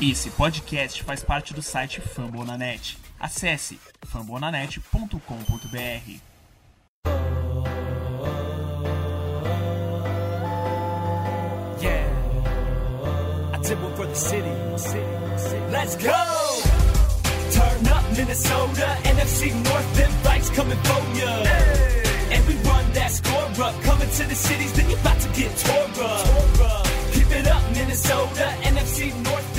Esse podcast faz parte do site Fambonanet. Acesse fambonanet.com.br. Yeah, I did one for the city. Let's go! Turn up Minnesota, NFC North, them fights coming for ya. And we run that score up, coming to the cities, then you about to get tore up. Keep it up, Minnesota, NFC North,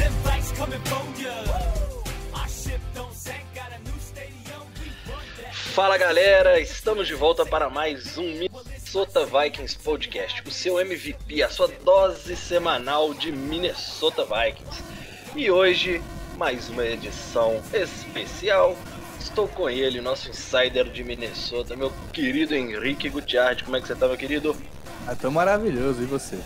Fala galera, estamos de volta para mais um Minnesota Vikings Podcast, o seu MVP, a sua dose semanal de Minnesota Vikings. E hoje, mais uma edição especial. Estou com ele, nosso insider de Minnesota, meu querido Henrique Gutiardi. Como é que você tá, meu querido? Ah, tô maravilhoso, e você?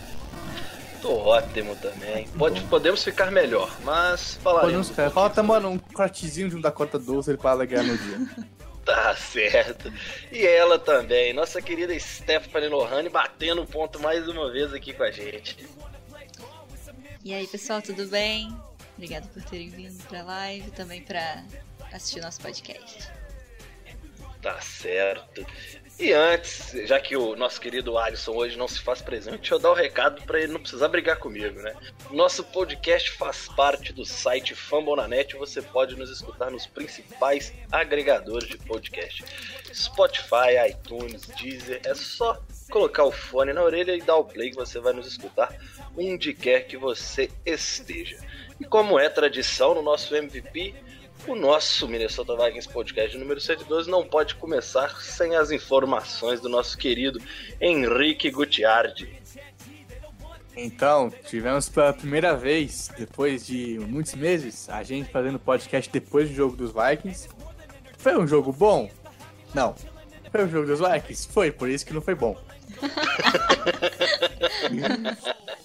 Tô ótimo também. Pode, podemos ficar melhor, mas falaremos. Podemos, falta, mano, um cortezinho de um Dakota 12 para alegrar no dia. Tá certo. E ela também, nossa querida Stephanie Lohane, batendo o ponto mais uma vez aqui com a gente. E aí, pessoal, tudo bem? Obrigada por terem vindo pra live, também pra assistir nosso podcast. Tá certo. E antes, já que o nosso querido Alisson hoje não se faz presente, deixa eu dar o um recado para ele não precisar brigar comigo, né? Nosso podcast faz parte do site Fambonanet. Você pode nos escutar nos principais agregadores de podcast: Spotify, iTunes, Deezer. É só colocar o fone na orelha e dar o play que você vai nos escutar onde quer que você esteja. E como é tradição no nosso MVP, o nosso Minnesota Vikings Podcast número 112 não pode começar sem as informações do nosso querido Henrique Gutiardi. Então, tivemos pela primeira vez, depois de muitos meses, a gente fazendo podcast depois do jogo dos Vikings. Foi um jogo bom? Não. Foi um jogo dos Vikings? Foi, por isso que não foi bom.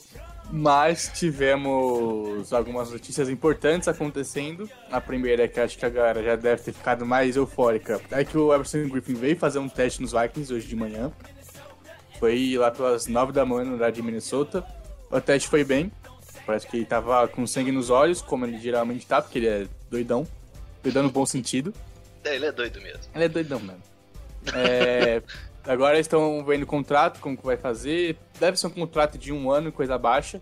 Mas tivemos algumas notícias importantes acontecendo. A primeira é que acho que a galera já deve ter ficado mais eufórica. É que o Everson Griffin veio fazer um teste nos Vikings hoje de manhã. Foi lá pelas 9 da manhã no de Minnesota. O teste foi bem. Parece que ele tava com sangue nos olhos, como ele geralmente tá, porque ele é doidão. Doidão no bom sentido. É, ele é doido mesmo. Ele é doidão mesmo. É, agora estão vendo o contrato, como que vai fazer. Deve ser um contrato de um ano, coisa baixa.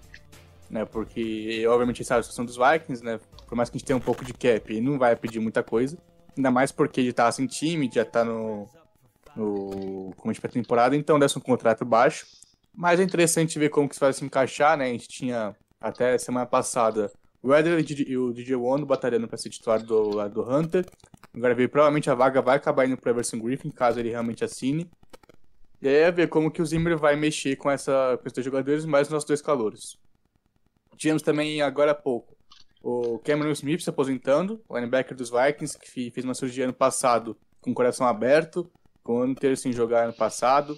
Né, porque, obviamente, sabe a situação dos Vikings, né? Por mais que a gente tenha um pouco de cap, não vai pedir muita coisa. Ainda mais porque ele tá sem time, já tá no. no como a gente temporada, então deve ser um contrato baixo. Mas é interessante ver como que isso vai se encaixar, né? A gente tinha até semana passada o Eder e o DJ One batalhando para ser titular do, do Hunter. Agora veio, provavelmente a vaga vai acabar indo pro Everson Griffin, caso ele realmente assine. E aí é ver como que o Zimmer vai mexer com, essa, com esses dois jogadores, mais os nossos dois calouros. Tivemos também, agora há pouco, o Cameron Smith se aposentando, linebacker dos Vikings, que fez uma cirurgia ano passado com o coração aberto, com o ano inteiro sem jogar ano passado.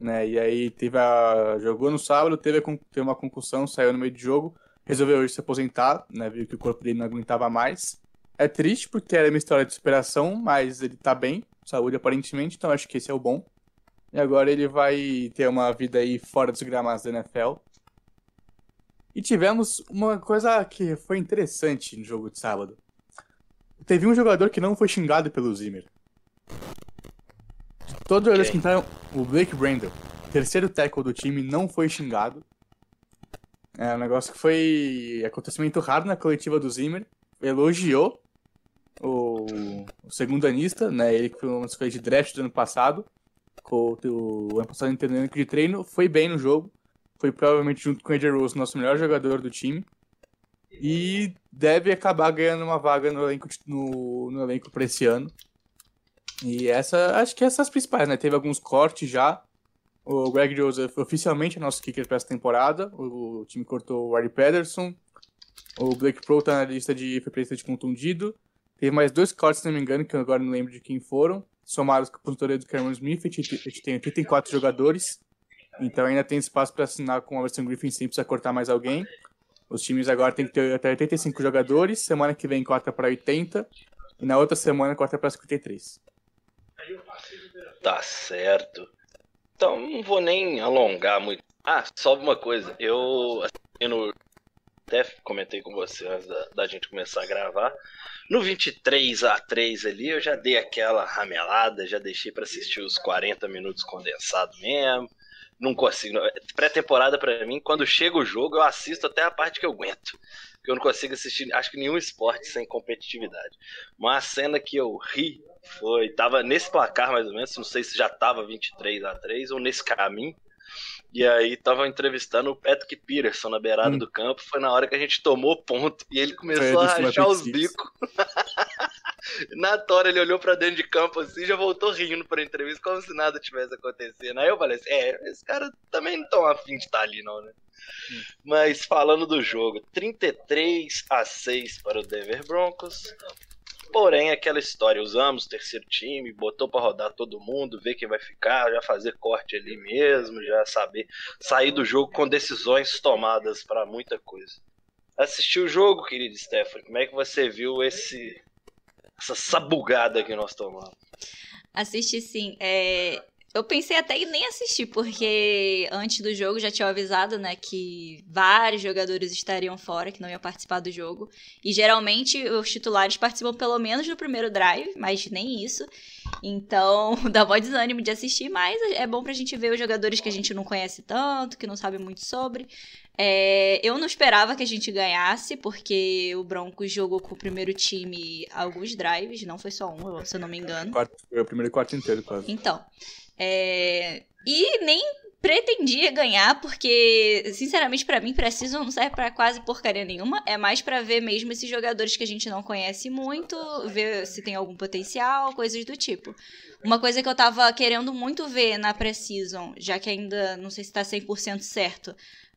Né? E aí teve a, jogou no sábado, teve, a, teve uma concussão, saiu no meio de jogo, resolveu hoje se aposentar, né? viu que o corpo dele não aguentava mais. É triste porque era uma história de superação, mas ele tá bem, saúde aparentemente, então acho que esse é o bom. E agora ele vai ter uma vida aí fora dos gramados da NFL. E tivemos uma coisa que foi interessante no jogo de sábado. Teve um jogador que não foi xingado pelo Zimmer. De todos os jogadores que entraram, o Blake Brandon, terceiro tackle do time, não foi xingado. É um negócio que foi acontecimento raro na coletiva do Zimmer. Elogiou o, o segundo anista, né? Ele que foi uma escolha de draft do ano passado. Com o, ano passado entendendo de treino, foi bem no jogo. Foi provavelmente junto com o Eddie Rose, nosso melhor jogador do time. E deve acabar ganhando uma vaga no elenco, no, no elenco para esse ano. E essa, acho que essas as principais, né? Teve alguns cortes já. O Greg Joseph oficialmente é nosso kicker para essa temporada. O, time cortou o Harry Pederson. O Blake Pro tá na lista de foi de contundido. Teve mais dois cortes, se não me engano, que eu agora não lembro de quem foram. Somados com a aposentadoria do Cameron Smith, a gente tem 84 jogadores. Então ainda tem espaço para assinar com o Everson Griffin sem precisar cortar mais alguém. Os times agora tem que ter até 85 jogadores. Semana que vem corta para 80. E na outra semana corta para 53. Tá certo. Então não vou nem alongar muito. Ah, só uma coisa. Eu no até comentei com você antes da, da gente começar a gravar. No 23 a 3 ali, eu já dei aquela ramelada, já deixei para assistir os 40 minutos condensado mesmo. Não consigo. Pré-temporada para mim, quando chega o jogo, eu assisto até a parte que eu aguento. Eu não consigo assistir, acho que nenhum esporte sem competitividade. Uma cena que eu ri foi, tava nesse placar mais ou menos, não sei se já tava 23 a 3 ou nesse caminho. E aí tava entrevistando o Patrick Peterson na beirada Hum. do campo, foi na hora que a gente tomou ponto e ele começou a do Steve rachar os bicos. na tora ele olhou pra dentro de campo assim, já voltou rindo pra entrevista como se nada tivesse acontecendo. Aí eu falei assim, é, esse cara também não tão afim de estar ali não, né? Mas falando do jogo, 33 a 6 para o Denver Broncos. Porém, aquela história, usamos o terceiro time, botou pra rodar todo mundo, ver quem vai ficar, já fazer corte ali mesmo, já saber sair do jogo com decisões tomadas pra muita coisa. Assistiu o jogo, querido Stephanie? Como é que você viu esse essa sabugada que nós tomamos? Assisti sim. É, Eu pensei até em nem assistir, porque antes do jogo já tinha avisado, né, que vários jogadores estariam fora, que não iam participar do jogo. E geralmente os titulares participam pelo menos do primeiro drive, mas nem isso. Então dá mó desânimo de assistir, mas é bom pra gente ver os jogadores que a gente não conhece tanto, que não sabe muito sobre. É, eu não esperava que a gente ganhasse, porque o Broncos jogou com o primeiro time alguns drives, não foi só um, se eu não me engano. Foi o primeiro quarto inteiro, quase. Então, é, e nem pretendia ganhar, porque, sinceramente, pra mim, Precision não serve pra quase porcaria nenhuma. É mais pra ver mesmo esses jogadores que a gente não conhece muito, ver se tem algum potencial, coisas do tipo. Uma coisa que eu tava querendo muito ver na Precision, já que ainda não sei se tá 100% certo,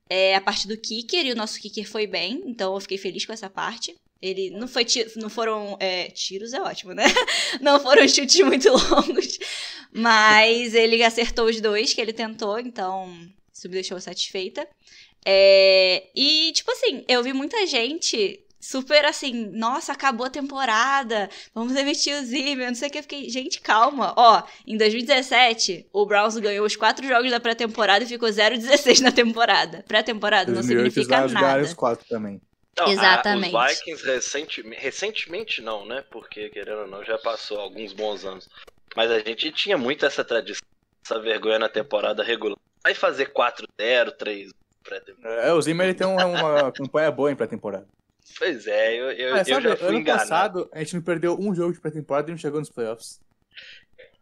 é a parte do kicker, e o nosso kicker foi bem, então eu fiquei feliz com essa parte. Ele não foi não foram é, tiros é ótimo, né? Não foram chutes muito longos, mas ele acertou os dois que ele tentou, então isso me deixou satisfeita. É, e tipo assim, eu vi muita gente super assim, nossa, acabou a temporada, vamos demitir o Zimmer, não sei o que. Eu fiquei, gente, calma. Ó, em 2017, o Browns ganhou os quatro jogos da pré-temporada e ficou 0-16 na temporada. Pré-temporada não 2008 significa nada. os quatro também. Não, a- Exatamente. os Vikings recentemente, recentemente não, né? Porque, querendo ou não, já passou alguns bons anos. Mas a gente tinha muito essa tradição, essa vergonha na temporada regular. Vai fazer 4-0, 3 pré-temporada. É, o Zimmer ele tem uma, uma campanha boa em pré-temporada. Pois é, eu, eu, eu sabe, já fui ano enganado. passado, a gente não perdeu um jogo de pré-temporada e não chegou nos playoffs.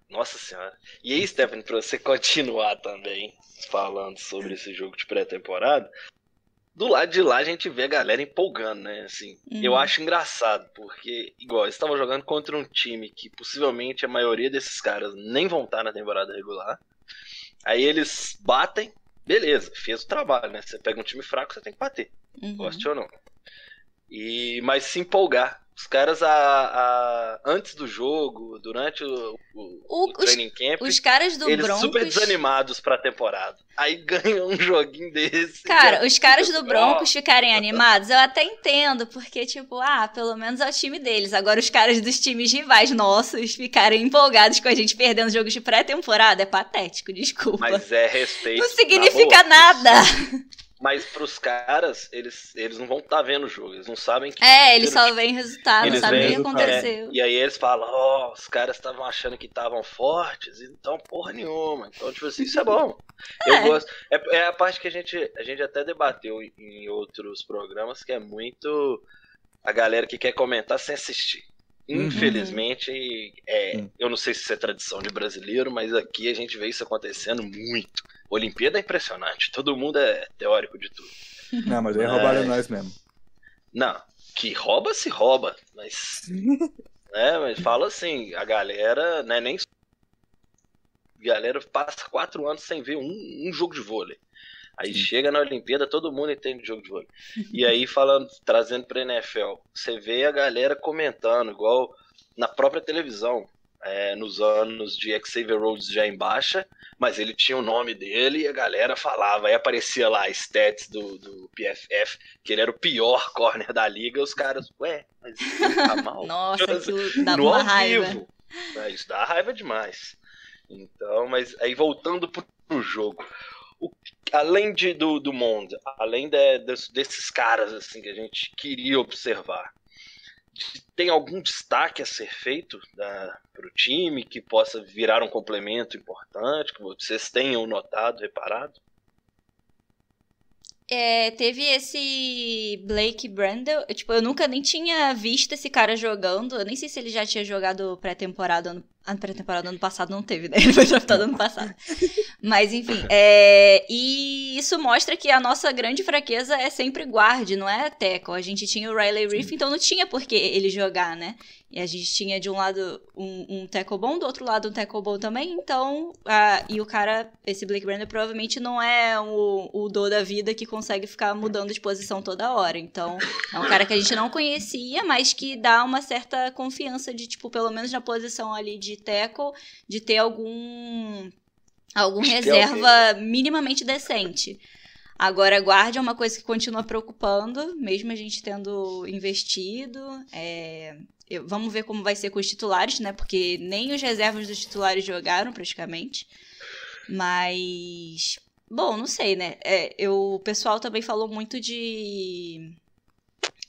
Nossa senhora. E aí, Stephanie, pra você continuar também falando sobre esse jogo de pré-temporada, do lado de lá a gente vê a galera empolgando, né? Assim, Uhum. eu acho engraçado, porque, igual, eles estavam jogando contra um time que possivelmente a maioria desses caras nem vão estar na temporada regular. Aí eles batem, beleza, fez o trabalho, né? Você pega um time fraco, você tem que bater Uhum. goste ou não. E, mas se empolgar. Os caras, a, a- antes do jogo, durante o, o, O- o training camp, Os caras do eles Broncos. super desanimados pra temporada. Aí ganham um joguinho desse. Cara, os caras do Broncos ficarem animados, eu até entendo, porque, tipo, ah, pelo menos é o time deles. Agora, os caras dos times rivais nossos ficarem empolgados com a gente perdendo jogos de pré-temporada é patético, desculpa. Mas é respeito. Não significa nada. Mas pros caras, eles, eles não vão estar vendo o jogo. Eles não sabem que. É, eles só veem resultado, não Eles sabem o que aconteceu. é, e aí eles falam, ó, os caras estavam achando que estavam fortes, então porra nenhuma. Então, tipo assim, isso é bom. Eu É. gosto. É, é a parte que a gente, a gente até debateu em, em outros programas, que é muito a galera que quer comentar sem assistir. Uhum. Infelizmente, é, Sim. eu não sei se isso é tradição de brasileiro, mas aqui a gente vê isso acontecendo muito. Olimpíada é impressionante, todo mundo é teórico de tudo. Não, mas aí Mas- roubaram nós mesmo. Não, que rouba se rouba, mas. É, mas fala assim, a galera, né, nem. A galera passa quatro anos sem ver um, um jogo de vôlei. Aí Sim. chega na Olimpíada, todo mundo entende jogo de vôlei. E aí, falando, trazendo pra NFL, você vê a galera comentando, igual na própria televisão, é, nos anos de Xavier Rhodes já em baixa, mas ele tinha o nome dele e a galera falava, aí aparecia lá stats do, do PFF, que ele era o pior corner da liga, os caras, ué, mas ele tá mal? Nossa, aquilo dá no uma raiva. vivo. É, Isso dá raiva demais. Então, mas aí voltando pro jogo. O, além de, do, do mundo, além de, de, desses caras assim que a gente queria observar, tem algum destaque a ser feito para o time que possa virar um complemento importante, que vocês tenham notado, reparado? É, teve esse Blake Brandel. Tipo, eu nunca nem tinha visto esse cara jogando. Eu nem sei se ele já tinha jogado pré-temporada a pré-temporada ano passado não teve, né? Ele foi draftado ano passado. Mas, enfim. É... E isso mostra que a nossa grande fraqueza é sempre guarde, não é tackle. A gente tinha o Riley Reef, então não tinha por que ele jogar, né? E a gente tinha de um lado um, um tackle bom, do outro lado um tackle bom também. Então, uh, e o cara, esse Blake Brandon, provavelmente não é o, o do da vida que consegue ficar mudando de posição toda hora. Então, é um cara que a gente não conhecia, mas que dá uma certa confiança de, tipo, pelo menos na posição ali de de tackle, de ter algum algum reserva minimamente decente. Agora, guarda é uma coisa que continua preocupando, mesmo a gente tendo investido. É... Eu, vamos ver como vai ser com os titulares, né? Porque nem os reservas dos titulares jogaram praticamente. Mas. Bom, não sei, né? É, eu, o pessoal também falou muito de.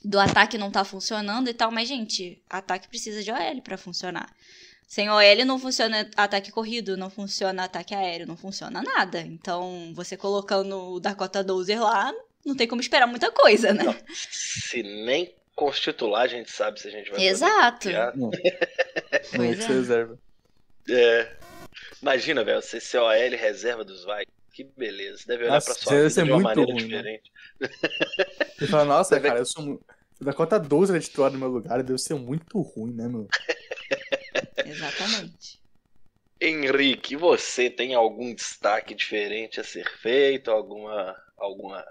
Do ataque não tá funcionando e tal, mas, gente, ataque precisa de OL para funcionar. Sem OL não funciona ataque corrido, não funciona ataque aéreo, não funciona nada. Então, você colocando o Dakota Dozer lá, não tem como esperar muita coisa, né? Não, se nem constitular, a gente sabe se a gente vai Exato. Não. pois é. reserva. É. Imagina, velho, você ser OL reserva dos Vikings. Que beleza. Você deve olhar nossa, pra sua vida de uma maneira ruim, né? diferente. Né? Você fala, nossa, cara, eu sou muito. O Dakota 12 é titular no meu lugar, deve ser muito ruim, né, meu? Exatamente. Henrique, você tem algum destaque diferente a ser feito? Alguma, alguma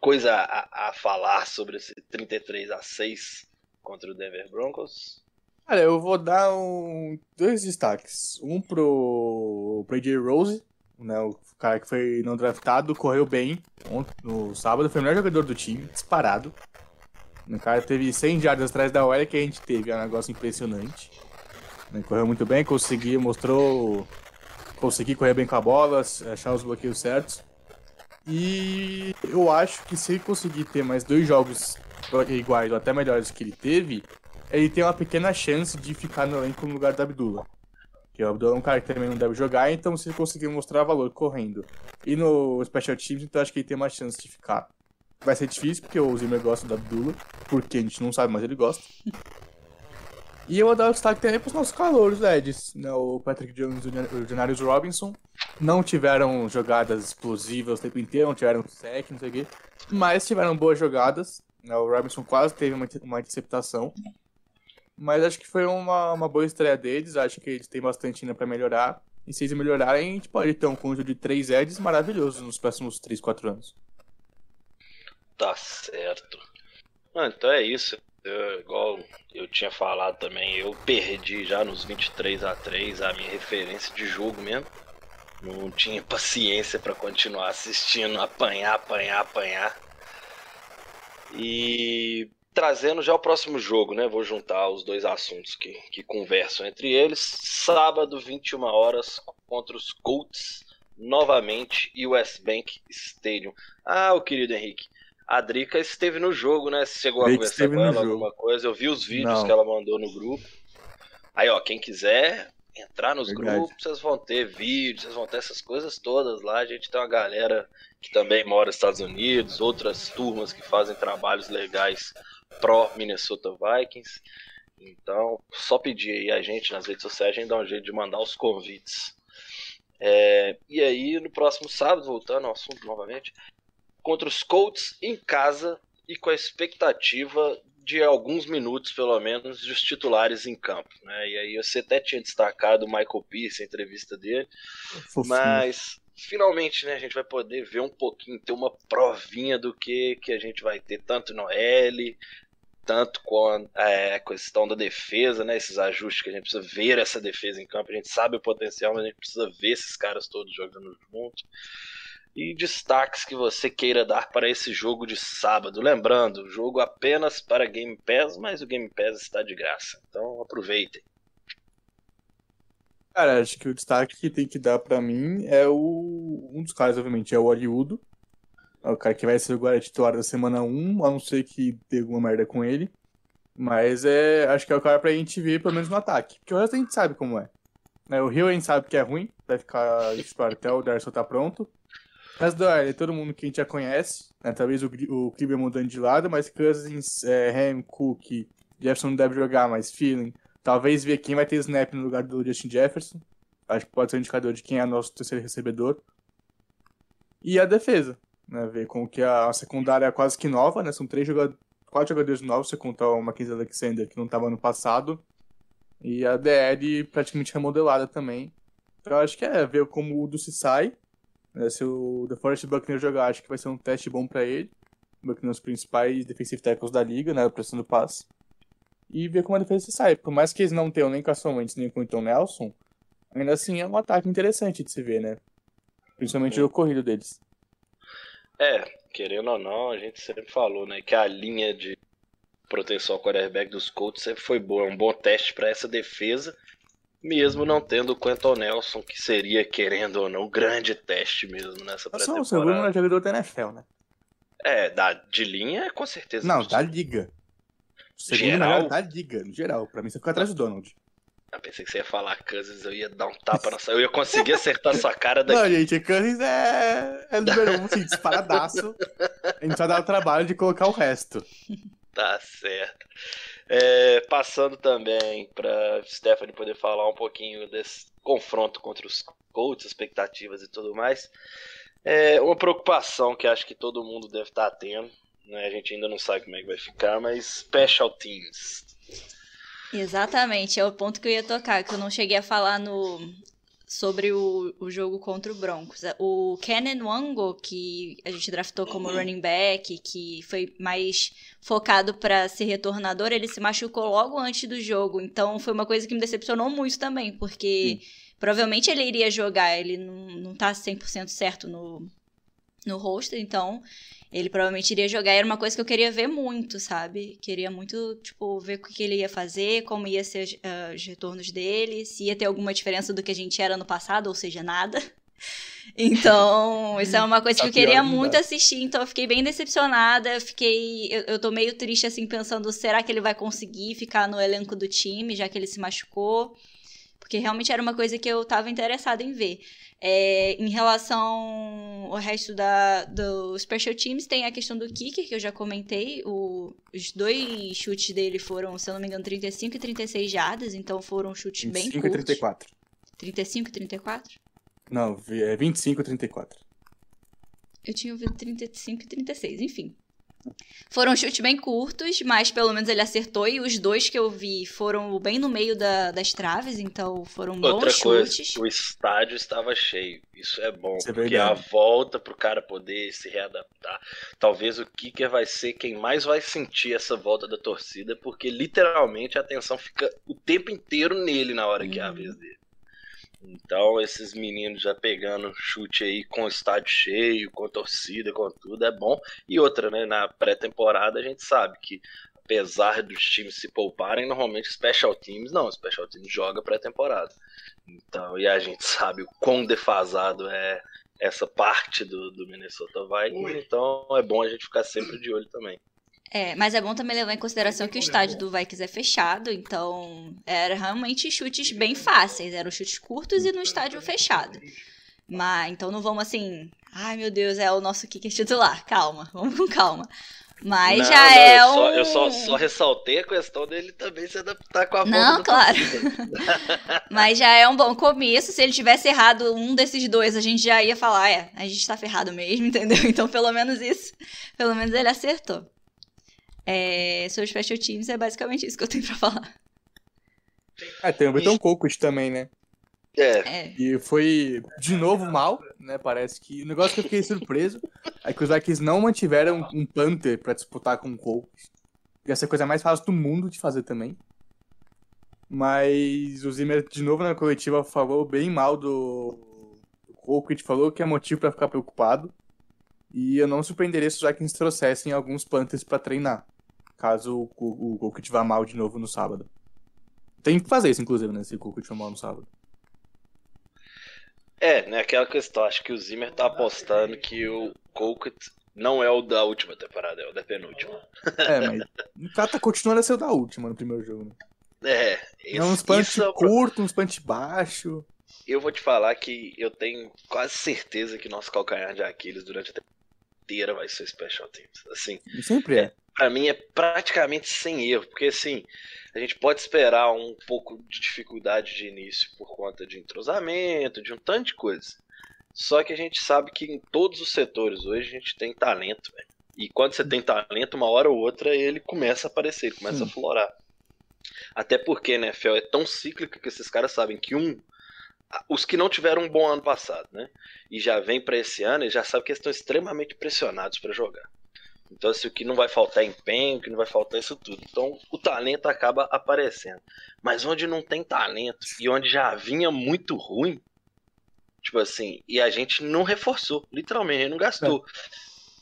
coisa a, a falar sobre esse 33 a 6 contra o Denver Broncos? Cara, eu vou dar um, dois destaques. Um pro, pro AJ Rose, né, o cara que foi não draftado, correu bem ontem, no sábado, foi o melhor jogador do time, disparado. O cara teve 100 jardas atrás da hora que a gente teve, é um negócio impressionante. Correu muito bem, conseguiu, mostrou. Consegui correr bem com a bola, achar os bloqueios certos. E eu acho que se ele conseguir ter mais dois jogos iguais ou até melhores que ele teve, ele tem uma pequena chance de ficar no elenco no lugar do Abdullah. Que o Abdullah é um cara que também não deve jogar, então se ele conseguir mostrar valor correndo e no Special Teams, então acho que ele tem uma chance de ficar. Vai ser difícil porque o Zimmer gosta do Abdullah, porque a gente não sabe, mas ele gosta. E eu vou dar o destaque também para os nossos calouros, Eds. Né? O Patrick Jones e o Janarius Robinson não tiveram jogadas explosivas o tempo inteiro, não tiveram sec, não sei o quê. Mas tiveram boas jogadas. Né? O Robinson quase teve uma, interceptação. Mas acho que foi uma, uma boa estreia deles. Acho que eles têm bastante ainda para melhorar. E se eles melhorarem, a gente pode ter um conjunto de três Eds maravilhosos nos próximos 3, 4 anos. Tá certo. Ah, então é isso. Eu, igual eu tinha falado também, eu perdi já nos 23 a 3 a minha referência de jogo mesmo. Não tinha paciência para continuar assistindo, apanhar, apanhar, apanhar. E trazendo já o próximo jogo, né? Vou juntar os dois assuntos que, que conversam entre eles. Sábado, 21 horas, contra os Colts, novamente, e West Bank Stadium. Ah, o querido Henrique, a Drica esteve no jogo, né? Você chegou a conversar com ela alguma coisa? Eu vi os vídeos Não. que ela mandou no grupo. Aí, ó, quem quiser entrar nos Verdade. grupos, vocês vão ter vídeos, vocês vão ter essas coisas todas lá. A gente tem uma galera que também mora nos Estados Unidos, outras turmas que fazem trabalhos legais pró Minnesota Vikings. Então, só pedir aí a gente nas redes sociais, a gente dá um jeito de mandar os convites. É, e aí, no próximo sábado, voltando ao assunto novamente, contra os Colts em casa e com a expectativa de alguns minutos, pelo menos, dos titulares em campo. Né? E aí você até tinha destacado o Michael Pierce, a entrevista dele, Fofinho. mas finalmente né, a gente vai poder ver um pouquinho, ter uma provinha do que, que a gente vai ter tanto no L, tanto com a é, questão da defesa, né, esses ajustes que a gente precisa ver essa defesa em campo. A gente sabe o potencial, mas a gente precisa ver esses caras todos jogando junto e destaques que você queira dar para esse jogo de sábado. Lembrando, jogo apenas para Game Pass, mas o Game Pass está de graça. Então aproveitem. Cara, acho que o destaque que tem que dar pra mim é o. Um dos caras, obviamente, é o Oriudo. É o cara que vai ser agora titular da semana 1, a não ser que dê alguma merda com ele. Mas é. Acho que é o cara pra gente ver, pelo menos no ataque. Porque o resto a gente sabe como é. Né, o Rio a gente sabe que é ruim, vai ficar titular até o Darcy tá pronto. Mas do é todo mundo que a gente já conhece. Né, talvez o, o Kliber mudando de lado, mas Cousins, é, Ham, Cook, Jefferson não deve jogar, mas Feeling. Talvez ver quem vai ter snap no lugar do Justin Jefferson. Acho que pode ser um indicador de quem é nosso terceiro recebedor. E a defesa. Né, ver como que a, a secundária é quase que nova, né? São três jogadores, quatro jogadores novos, você contar o Mackenzie Alexander, que não estava no passado. E a DL praticamente remodelada também. Então acho que é ver como o Udo se sai. Né, se o The Forest Buckner jogar, acho que vai ser um teste bom para ele. Buckner é um dos principais defensive tackles da liga, né? Pressão do passe. E ver como a defesa sai. Por mais que eles não tenham nem Carson Wentz nem Tom Nelson, ainda assim é um ataque interessante de se ver, né? Principalmente o corrido deles. É, querendo ou não, a gente sempre falou, né, que a linha de proteção ao quarterback dos Colts sempre foi boa, é um bom teste para essa defesa, mesmo não tendo o Quentin Nelson, que seria, querendo ou não, grande teste mesmo nessa pré-temporada. O segundo é jogador da NFL, né? É, da, de linha, com certeza. Não, da liga. Segundo Geral? melhor da liga, no geral. Pra mim, você fica atrás do Donald. Eu pensei que você ia falar Cousins, eu ia dar um tapa na sua... Eu ia conseguir acertar sua cara daqui. Não, gente, Cousins é, é número um, assim, disparadaço. A gente só dá o trabalho de colocar o resto. Tá certo. É, passando também para Stephanie poder falar um pouquinho desse confronto contra os Colts, expectativas e tudo mais. É uma preocupação que acho que todo mundo deve estar tendo. Né? A gente ainda não sabe como é que vai ficar, mas Special Teams. Exatamente, é o ponto que eu ia tocar, que eu não cheguei a falar no sobre o, o jogo contra o Broncos. O Kenan Wango, que a gente draftou como running back, que foi mais focado para ser retornador, ele se machucou logo antes do jogo. Então foi uma coisa que me decepcionou muito também, porque provavelmente ele iria jogar, ele não, não tá 100% certo no, no roster, então ele provavelmente iria jogar. Era uma coisa que eu queria ver muito, sabe? Queria muito, tipo, ver o que ele ia fazer, como ia ser uh, os retornos dele, se ia ter alguma diferença do que a gente era no passado, ou seja, nada. Então, isso é uma coisa que eu queria muito assistir, então eu fiquei bem decepcionada, fiquei, eu, eu tô meio triste assim pensando, será que ele vai conseguir ficar no elenco do time, já que ele se machucou? Porque realmente era uma coisa que eu tava interessada em ver. É, em relação ao resto da, do Special Teams, tem a questão do kicker, que eu já comentei. O, os dois chutes dele foram, se eu não me engano, 35 e 36 jardas, então foram chutes bem 25 curtos. e 34. 35 e 34? Não, é 25 e 34. Eu tinha ouvido 35 e 36, enfim. Foram chutes bem curtos, mas pelo menos ele acertou. E os dois que eu vi foram bem no meio da, das traves, então foram bons Outra coisa, chutes. o estádio estava cheio. Isso é bom, Isso é porque verdade. a volta pro cara poder se readaptar. Talvez o kicker vai ser quem mais vai sentir essa volta da torcida, porque literalmente a atenção fica o tempo inteiro nele na hora que é a Uhum. vez dele. Então, esses meninos já pegando chute aí com o estádio cheio, com torcida, com tudo, é bom. E outra, né? Na pré-temporada a gente sabe que, apesar dos times se pouparem, normalmente Special Teams não. Special Teams joga pré-temporada. Então, e a gente sabe o quão defasado é essa parte do, do Minnesota Vikings. Então, é bom a gente ficar sempre de olho também. É, mas é bom também levar em consideração que o estádio do Vikings é fechado, então era realmente chutes bem fáceis, eram chutes curtos e no estádio fechado. Mas então não vamos assim, ai meu Deus, é o nosso kicker titular. Calma, vamos com calma. Mas Não, já não, é eu um só, eu só, só ressaltei a questão dele também se adaptar com a Não, claro. Mas já é um bom começo. Se ele tivesse errado um desses dois, a gente já ia falar, é, a gente tá ferrado mesmo, entendeu? Então, pelo menos isso. Pelo menos ele acertou. É, sobre special teams, é basicamente isso que eu tenho pra falar. Ah, tem o Beton Kokut também, né? É, É. E foi de novo mal, né? Parece que. O negócio que eu fiquei surpreso é que os Vikings não mantiveram um Panther pra disputar com o Colts. Ia ser a coisa mais fácil do mundo de fazer também. Mas o Zimmer, de novo na coletiva, falou bem mal do, do Colquitt, falou que é motivo pra ficar preocupado. E eu não surpreenderia se os Vikings trouxessem alguns Panthers pra treinar, caso o, o, Colquitt vá mal de novo no sábado. Tem que fazer isso, inclusive, né? Se o Colquitt for mal no sábado. É, né, aquela questão, acho que o Zimmer tá apostando que o Colquitt não é o da última temporada, é o da penúltima. É, mas o cara tá continuando a ser o da última no primeiro jogo. Né? É, É uns esse, punch isso é curto, uns punch baixo. eu vou te falar que eu tenho quase certeza que nosso calcanhar de Aquiles durante a temporada inteira vai ser Special Teams. Assim, sempre é. pra mim é praticamente sem erro, porque assim, a gente pode esperar um pouco de dificuldade de início por conta de entrosamento, de um tanto de coisa. Só que a gente sabe que em todos os setores hoje a gente tem talento, velho. E quando você tem talento, uma hora ou outra ele começa a aparecer, ele começa Sim. a florar. Até porque a NFL é tão cíclica que esses caras sabem que um os que não tiveram um bom ano passado, né? E já vem pra esse ano, eles já sabem que eles estão extremamente pressionados pra jogar. Então, assim, o que não vai faltar é empenho, o que não vai faltar é isso tudo. Então, o talento acaba aparecendo. Mas onde não tem talento e onde já vinha muito ruim, tipo assim, e a gente não reforçou, literalmente, a gente não gastou.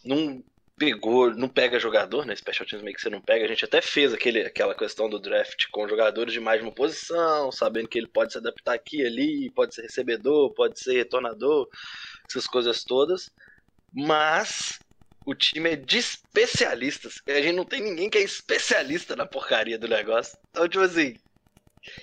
Não pegou, não pega jogador, né? Special Teams meio que você não pega. A gente até fez aquele, aquela questão do draft com jogadores de mais de uma posição, sabendo que ele pode se adaptar aqui e ali, pode ser recebedor, pode ser retornador, essas coisas todas. Mas o time é de especialistas. A gente não tem ninguém que é especialista na porcaria do negócio. Então, tipo assim,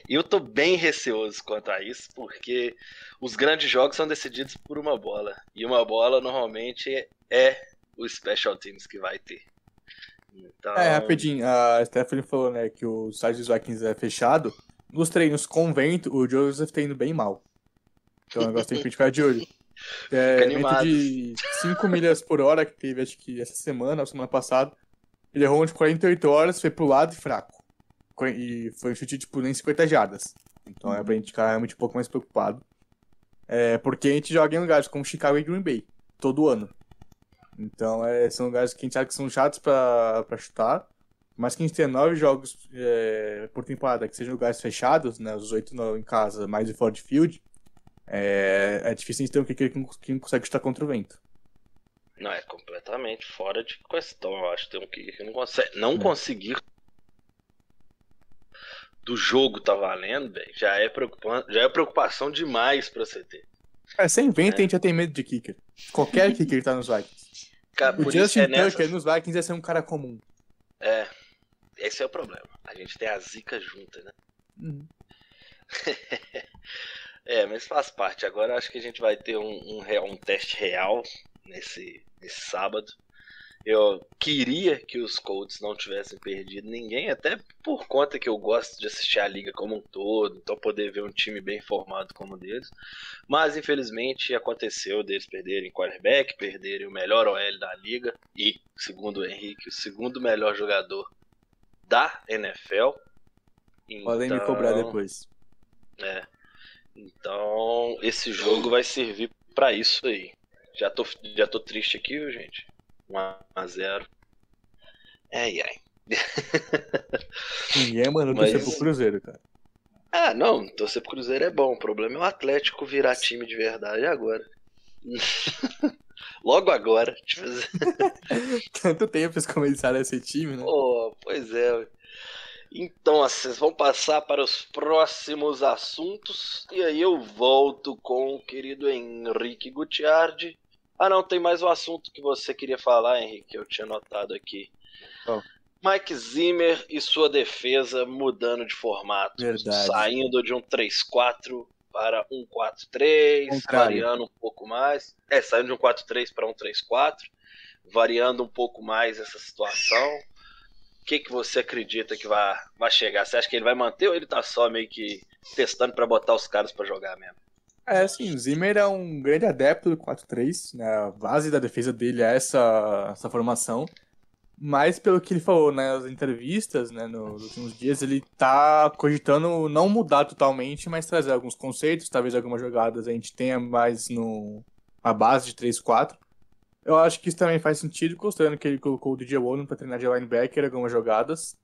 eu tô bem receoso quanto a isso, porque os grandes jogos são decididos por uma bola. E uma bola normalmente é o Special Teams que vai ter. Então, É, rapidinho, a Stephanie falou, né, que o site dos Vikings é fechado. Nos treinos com vento, o Joseph tá indo bem mal. Então o negócio tem que ficar de olho. É, vento de 5 milhas por hora que teve, acho que essa semana, ou semana passada. Ele errou um de 48 horas, foi pro lado e fraco. Co- E foi um chute, tipo, nem 50 jardas. Então é pra gente ficar realmente um pouco mais preocupado. É, porque a gente joga em lugares como Chicago e Green Bay, todo ano. Então é, são lugares que a gente sabe que são chatos pra, pra chutar. Mas que a gente tenha nove jogos é, por temporada, que sejam lugares fechados, né? Os oito em casa, mais o Ford Field. É, é difícil a gente ter um kicker que não- que não consegue chutar contra o vento. Não, é completamente fora de questão, eu acho. Tem um kicker que não consegue. Não É. conseguir do jogo tá valendo, velho, já é preocupante, já é preocupação demais pra você ter. É, sem vento É. a gente já tem medo de kicker. Qualquer kicker que tá nos Vikings. Cara, O Justin é nessas- Tucker nos Vikings ia ser um cara comum. É. Esse é o problema. A gente tem a zica junta, né? Uhum. É, mas faz parte. Agora acho que a gente vai ter um, um, real- um teste real nesse, nesse sábado. Eu queria que os Colts não tivessem perdido ninguém, até por conta que eu gosto de assistir a liga como um todo, então poder ver um time bem formado como o deles. Mas infelizmente aconteceu deles perderem quarterback, perderem o melhor OL da liga e, segundo o Henrique, o segundo melhor jogador da NFL. Podem me cobrar Então, depois. é. Então, esse jogo vai servir pra isso aí. Já tô, já tô triste aqui, viu, gente? 1 a 0 Ai, ai. Ninguém mandou Mas- torcer pro Cruzeiro, cara. Ah, não, torcer pro Cruzeiro é bom. O problema é o Atlético virar time de verdade agora. Logo agora. Tipo, Tanto tempo eles começaram a ser time, né? Pô, pois é. Então, vocês vão passar para os próximos assuntos. E aí eu volto com o querido Henrique Gutiardi. Ah, não, tem mais um assunto que você queria falar, Henrique, eu tinha notado aqui. Mike Zimmer e sua defesa mudando de formato. Verdade. Saindo de um 3-4 para um 4-3, Contrário. variando um pouco mais. É, saindo de um 4-3 para um 3-4, variando um pouco mais essa situação. O que, que você acredita que vai, vai chegar? Você acha que ele vai manter ou ele tá só meio que testando para botar os caras para jogar mesmo? É, assim, o Zimmer é um grande adepto do 4-3, né? A base da defesa dele é essa, essa formação. Mas pelo que ele falou nas entrevistas, né, nos últimos dias, ele tá cogitando não mudar totalmente, mas trazer alguns conceitos, talvez algumas jogadas a gente tenha mais no a base de 3-4. Eu acho que isso também faz sentido, considerando que ele colocou o DJ Wallen pra treinar de linebacker algumas jogadas.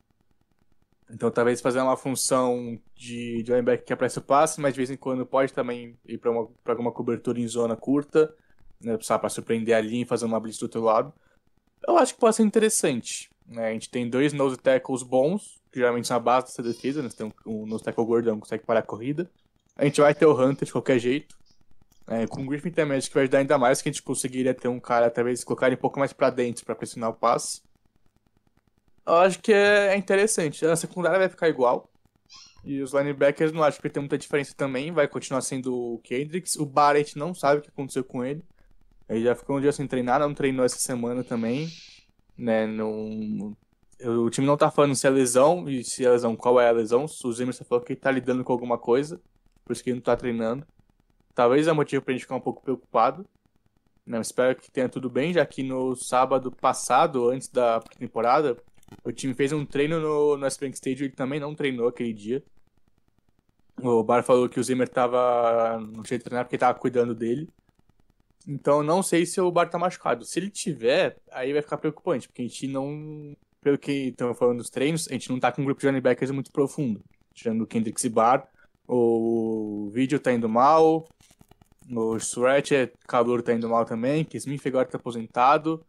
Então talvez fazer uma função de, de linebacker que aparece o passe, mas de vez em quando pode também ir para alguma cobertura em zona curta, né, para surpreender a linha e fazer uma blitz do outro lado. Eu acho que pode ser interessante. Né? A gente tem dois nose tackles bons, que geralmente são a base dessa defesa, né? Você tem um, um nose tackle gordão que consegue parar a corrida. A gente vai ter o Hunter de qualquer jeito. É, com o Griffin acho que vai ajudar ainda mais que a gente conseguiria ter um cara, talvez, colocar ele um pouco mais pra dentro pra pressionar o passe. Eu acho que é interessante. A secundária vai ficar igual. E os linebackers não acho que ter muita diferença também. Vai continuar sendo o Kendricks. O Barrett não sabe o que aconteceu com ele. Ele já ficou um dia sem treinar, não treinou essa semana também. Né, não... O time não tá falando se é lesão, e se é lesão, qual é a lesão. O Zimmer falou que ele tá lidando com alguma coisa, por isso que ele não tá treinando. Talvez é motivo pra gente ficar um pouco preocupado. Não, espero que tenha tudo bem, já que no sábado passado, antes da temporada, o time fez um treino no, no Spring Stadium e ele também não treinou aquele dia. O Bar falou que o Zimmer tava. não tinha treinar porque tava cuidando dele. Então não sei se o Bar tá machucado. Se ele tiver, aí vai ficar preocupante, porque a gente não. Pelo que estamos falando dos treinos, a gente não tá com um grupo de linebackers muito profundo. Tirando o Kendricks e Bar. O vídeo tá indo mal. O Surratt é calor tá indo mal também. Que Smith agora tá aposentado.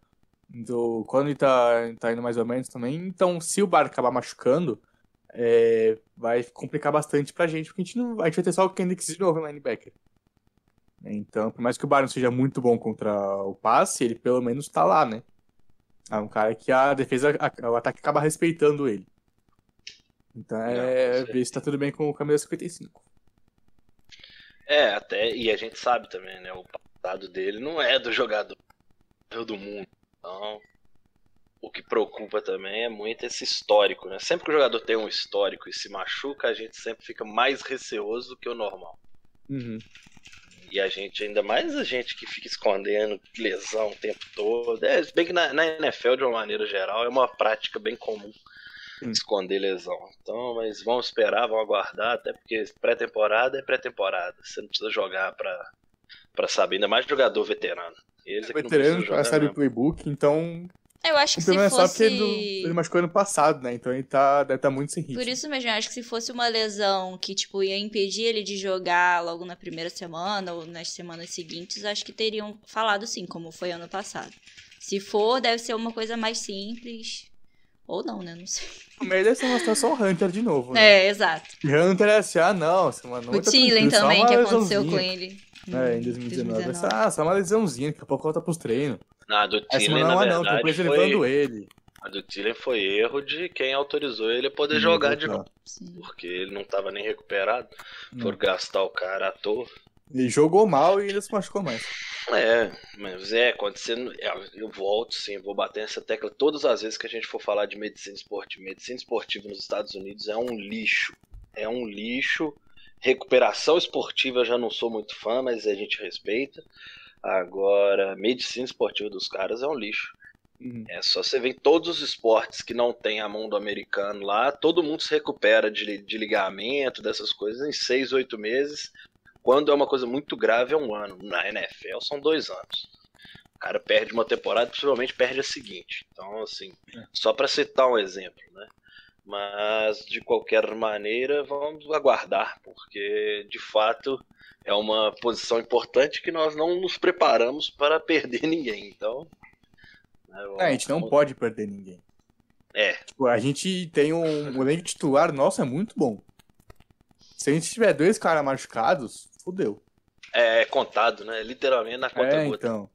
Quando ele tá, tá indo mais ou menos também. Então, se o Bar acabar machucando, é, vai complicar bastante pra gente, porque a gente, não, a gente vai ter só o Kendricks de novo no linebacker. Então, por mais que o Bar não seja muito bom contra o passe, ele pelo menos tá lá, né? É um cara que a defesa, a, o ataque acaba respeitando ele. Então é ver se tá tudo bem com o camisa 55. É, até, e a gente sabe também, né? O passado dele não é do jogador do mundo. Então, o que preocupa também é muito esse histórico, né? Sempre que o jogador tem um histórico e se machuca, a gente sempre fica mais receoso do que o normal. Uhum. E a gente, ainda mais a gente que fica escondendo lesão o tempo todo. É, bem que na, na NFL, de uma maneira geral, é uma prática bem comum Hum. esconder lesão. Então, mas vamos esperar, vamos aguardar, até porque pré-temporada é pré-temporada. Você não precisa jogar pra, pra saber, ainda mais jogador veterano. Eles é Veterano, já sabe o playbook, então. Eu acho que O se problema é só porque fosse. ele, ele machucou ano passado, né? Então ele tá, deve estar muito sem ritmo. Por isso mesmo, eu acho que se fosse uma lesão que, tipo, ia impedir ele de jogar logo na primeira semana ou nas semanas seguintes, acho que teriam falado sim, como foi ano passado. Se for, deve ser uma coisa mais simples. Ou não, né? Não sei. No meio deve ser uma situação Hunter de novo, né? É, exato. E Hunter é assim, ah, não, semana O Thielen também, que aconteceu com ele. É, em 2019. Vai ser, ah, só uma lesãozinha, daqui a pouco volta pros treinos. Ah, do Essa Thielen, semana na não, não, verdade, ele foi... ele. A do Thielen foi erro de quem autorizou ele a poder jogar de novo. Sim. Porque ele não tava nem recuperado. Hum. Foram gastar o cara à toa. Ele jogou mal e ainda se machucou mais. É, mas é, quando você. não- é, Eu volto sim, vou bater nessa tecla todas as vezes que a gente for falar de medicina esportiva. Medicina esportiva nos Estados Unidos é um lixo. É um lixo. Recuperação esportiva eu já não sou muito fã, mas a gente respeita. Agora, medicina esportiva dos caras é um lixo. Uhum. É só você ver todos os esportes que não tem a mão do americano lá, todo mundo se recupera de, de ligamento, dessas coisas, em seis, oito meses. Quando é uma coisa muito grave, é um ano. Na NFL são dois anos. O cara perde uma temporada, possivelmente perde a seguinte. Então, assim, só para citar um exemplo, né? Mas, de qualquer maneira, vamos aguardar, porque, de fato, é uma posição importante que nós não nos preparamos para perder ninguém. Então, né, É, a gente não vamos- pode perder ninguém. É, Tipo, a gente tem um o elenco titular, nossa, é muito bom. Se a gente tiver dois caras machucados, fodeu. é contado, né? Literalmente na conta É, gota. então.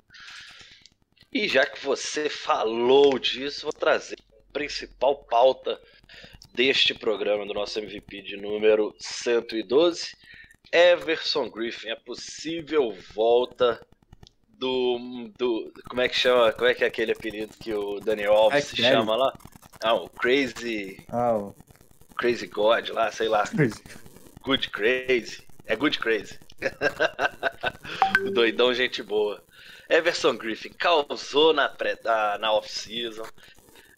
E já que você falou disso, vou trazer a principal pauta deste programa do nosso MVP de número 112. Everson Griffin, a possível volta do, do. Como é que chama? Como é que é aquele apelido que o Daniel Alves se chama lá? Ah, o Crazy. Ah, o- Crazy God lá, sei lá. Good Crazy. É Good Crazy. o doidão, gente boa. Everson Griffin causou na, pré, na, na off-season.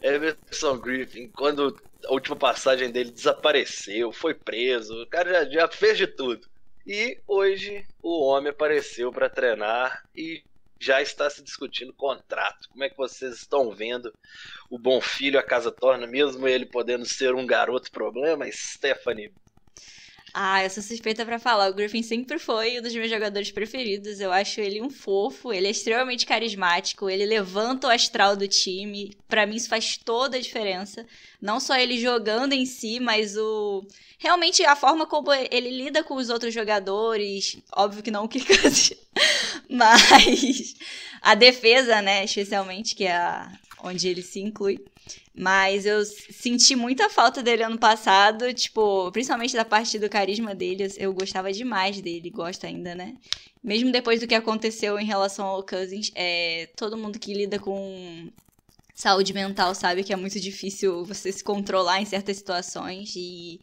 Everson Griffin, quando a última passagem dele desapareceu, foi preso, o cara já, já fez de tudo. E hoje o homem apareceu para treinar e já está se discutindo contrato. Como é que vocês estão vendo o bom filho a casa torna, mesmo ele podendo ser um garoto problema? Stephanie Ah, eu sou suspeita pra falar. O Griffin sempre foi um dos meus jogadores preferidos. Eu acho ele um fofo, ele é extremamente carismático, ele levanta o astral do time. Pra mim isso faz toda a diferença. Não só ele jogando em si, mas o realmente a forma como ele lida com os outros jogadores, óbvio que não o Cousins, mas a defesa, né, especialmente, que é a, onde ele se inclui. Mas eu senti muita falta dele ano passado, tipo, principalmente da parte do carisma dele. Eu gostava demais dele, gosto ainda, né? Mesmo depois do que aconteceu em relação ao Cousins, é, todo mundo que lida com saúde mental sabe que é muito difícil você se controlar em certas situações. E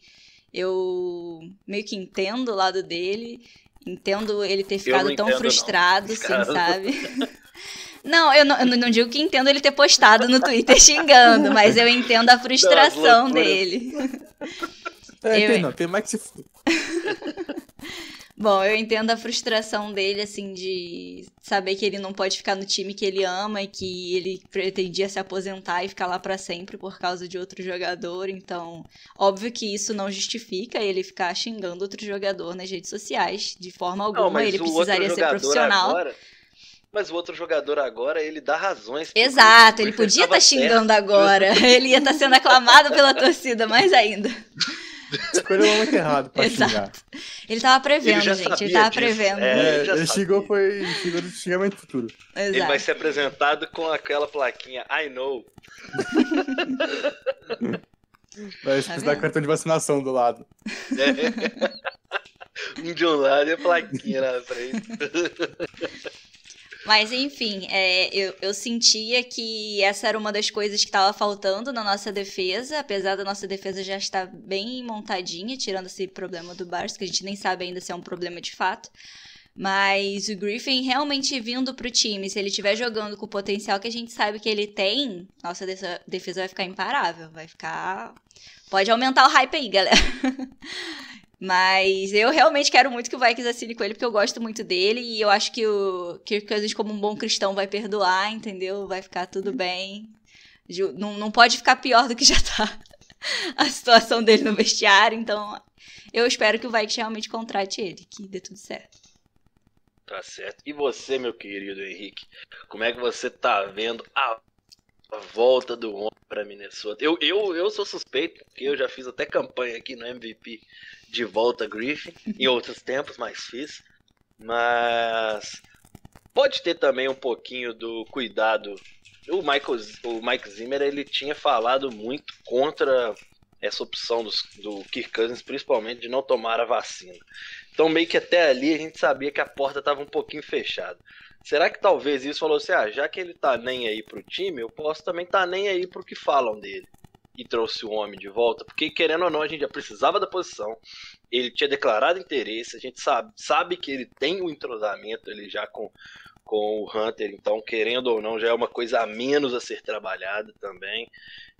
eu meio que entendo o lado dele, entendo ele ter ficado tão frustrado, não. assim, sabe? Não eu, não, eu não digo que entendo ele ter postado no Twitter xingando, mas eu entendo a frustração não, dele. É, eu... tem não, tem mais que se Bom, eu entendo a frustração dele, assim, de saber que ele não pode ficar no time que ele ama e que ele pretendia se aposentar e ficar lá para sempre por causa de outro jogador. Então, óbvio que isso não justifica ele ficar xingando outro jogador nas redes sociais. De forma alguma, não, ele precisaria ser profissional. Agora mas o outro jogador agora, ele dá razões. Exato, ele podia estar tá xingando agora. Ele ia estar tá sendo aclamado pela torcida, mais ainda. Escolheu o momento errado pra Exato. xingar. Ele tava prevendo, ele gente. Ele tava disso. prevendo. É, ele, ele xingou, foi xingou de xingamento futuro. Exato. Ele vai ser apresentado com aquela plaquinha I know. vai tá precisar cartão de vacinação do lado. É. Um de um lado e a plaquinha na frente. Mas enfim, é, eu, eu sentia que essa era uma das coisas que estava faltando na nossa defesa, apesar da nossa defesa já estar bem montadinha, tirando esse problema do Barça, que a gente nem sabe ainda se é um problema de fato. Mas o Griffin realmente vindo pro time, se ele estiver jogando com o potencial que a gente sabe que ele tem, nossa defesa vai ficar imparável, vai ficar. Pode aumentar o hype aí, galera. Mas eu realmente quero muito que o Vikings assine com ele, porque eu gosto muito dele. E eu acho que o Kirk Cousins, como um bom cristão, vai perdoar, entendeu? Vai ficar tudo bem. Não, não pode ficar pior do que já tá a situação dele no vestiário. Então, eu espero que o Vikings realmente contrate ele, que dê tudo certo. Tá certo. E você, meu querido Henrique, como é que você tá vendo a a volta do homem para Minnesota. Eu, eu, eu sou suspeito, porque eu já fiz até campanha aqui no MVP de volta Griffin, em outros tempos, mas fiz. Mas pode ter também um pouquinho do cuidado. O Michael, o Mike Zimmer ele tinha falado muito contra essa opção do, do Kirk Cousins, principalmente de não tomar a vacina. Então meio que até ali a gente sabia que a porta estava um pouquinho fechada. Será que talvez isso falou assim, ah, já que ele tá nem aí pro time, eu posso também tá nem aí pro que falam dele. E trouxe o homem de volta, porque querendo ou não, a gente já precisava da posição. Ele tinha declarado interesse, a gente sabe, sabe que ele tem o um entrosamento ele já com, com o Hunter, então querendo ou não, já é uma coisa a menos a ser trabalhada também.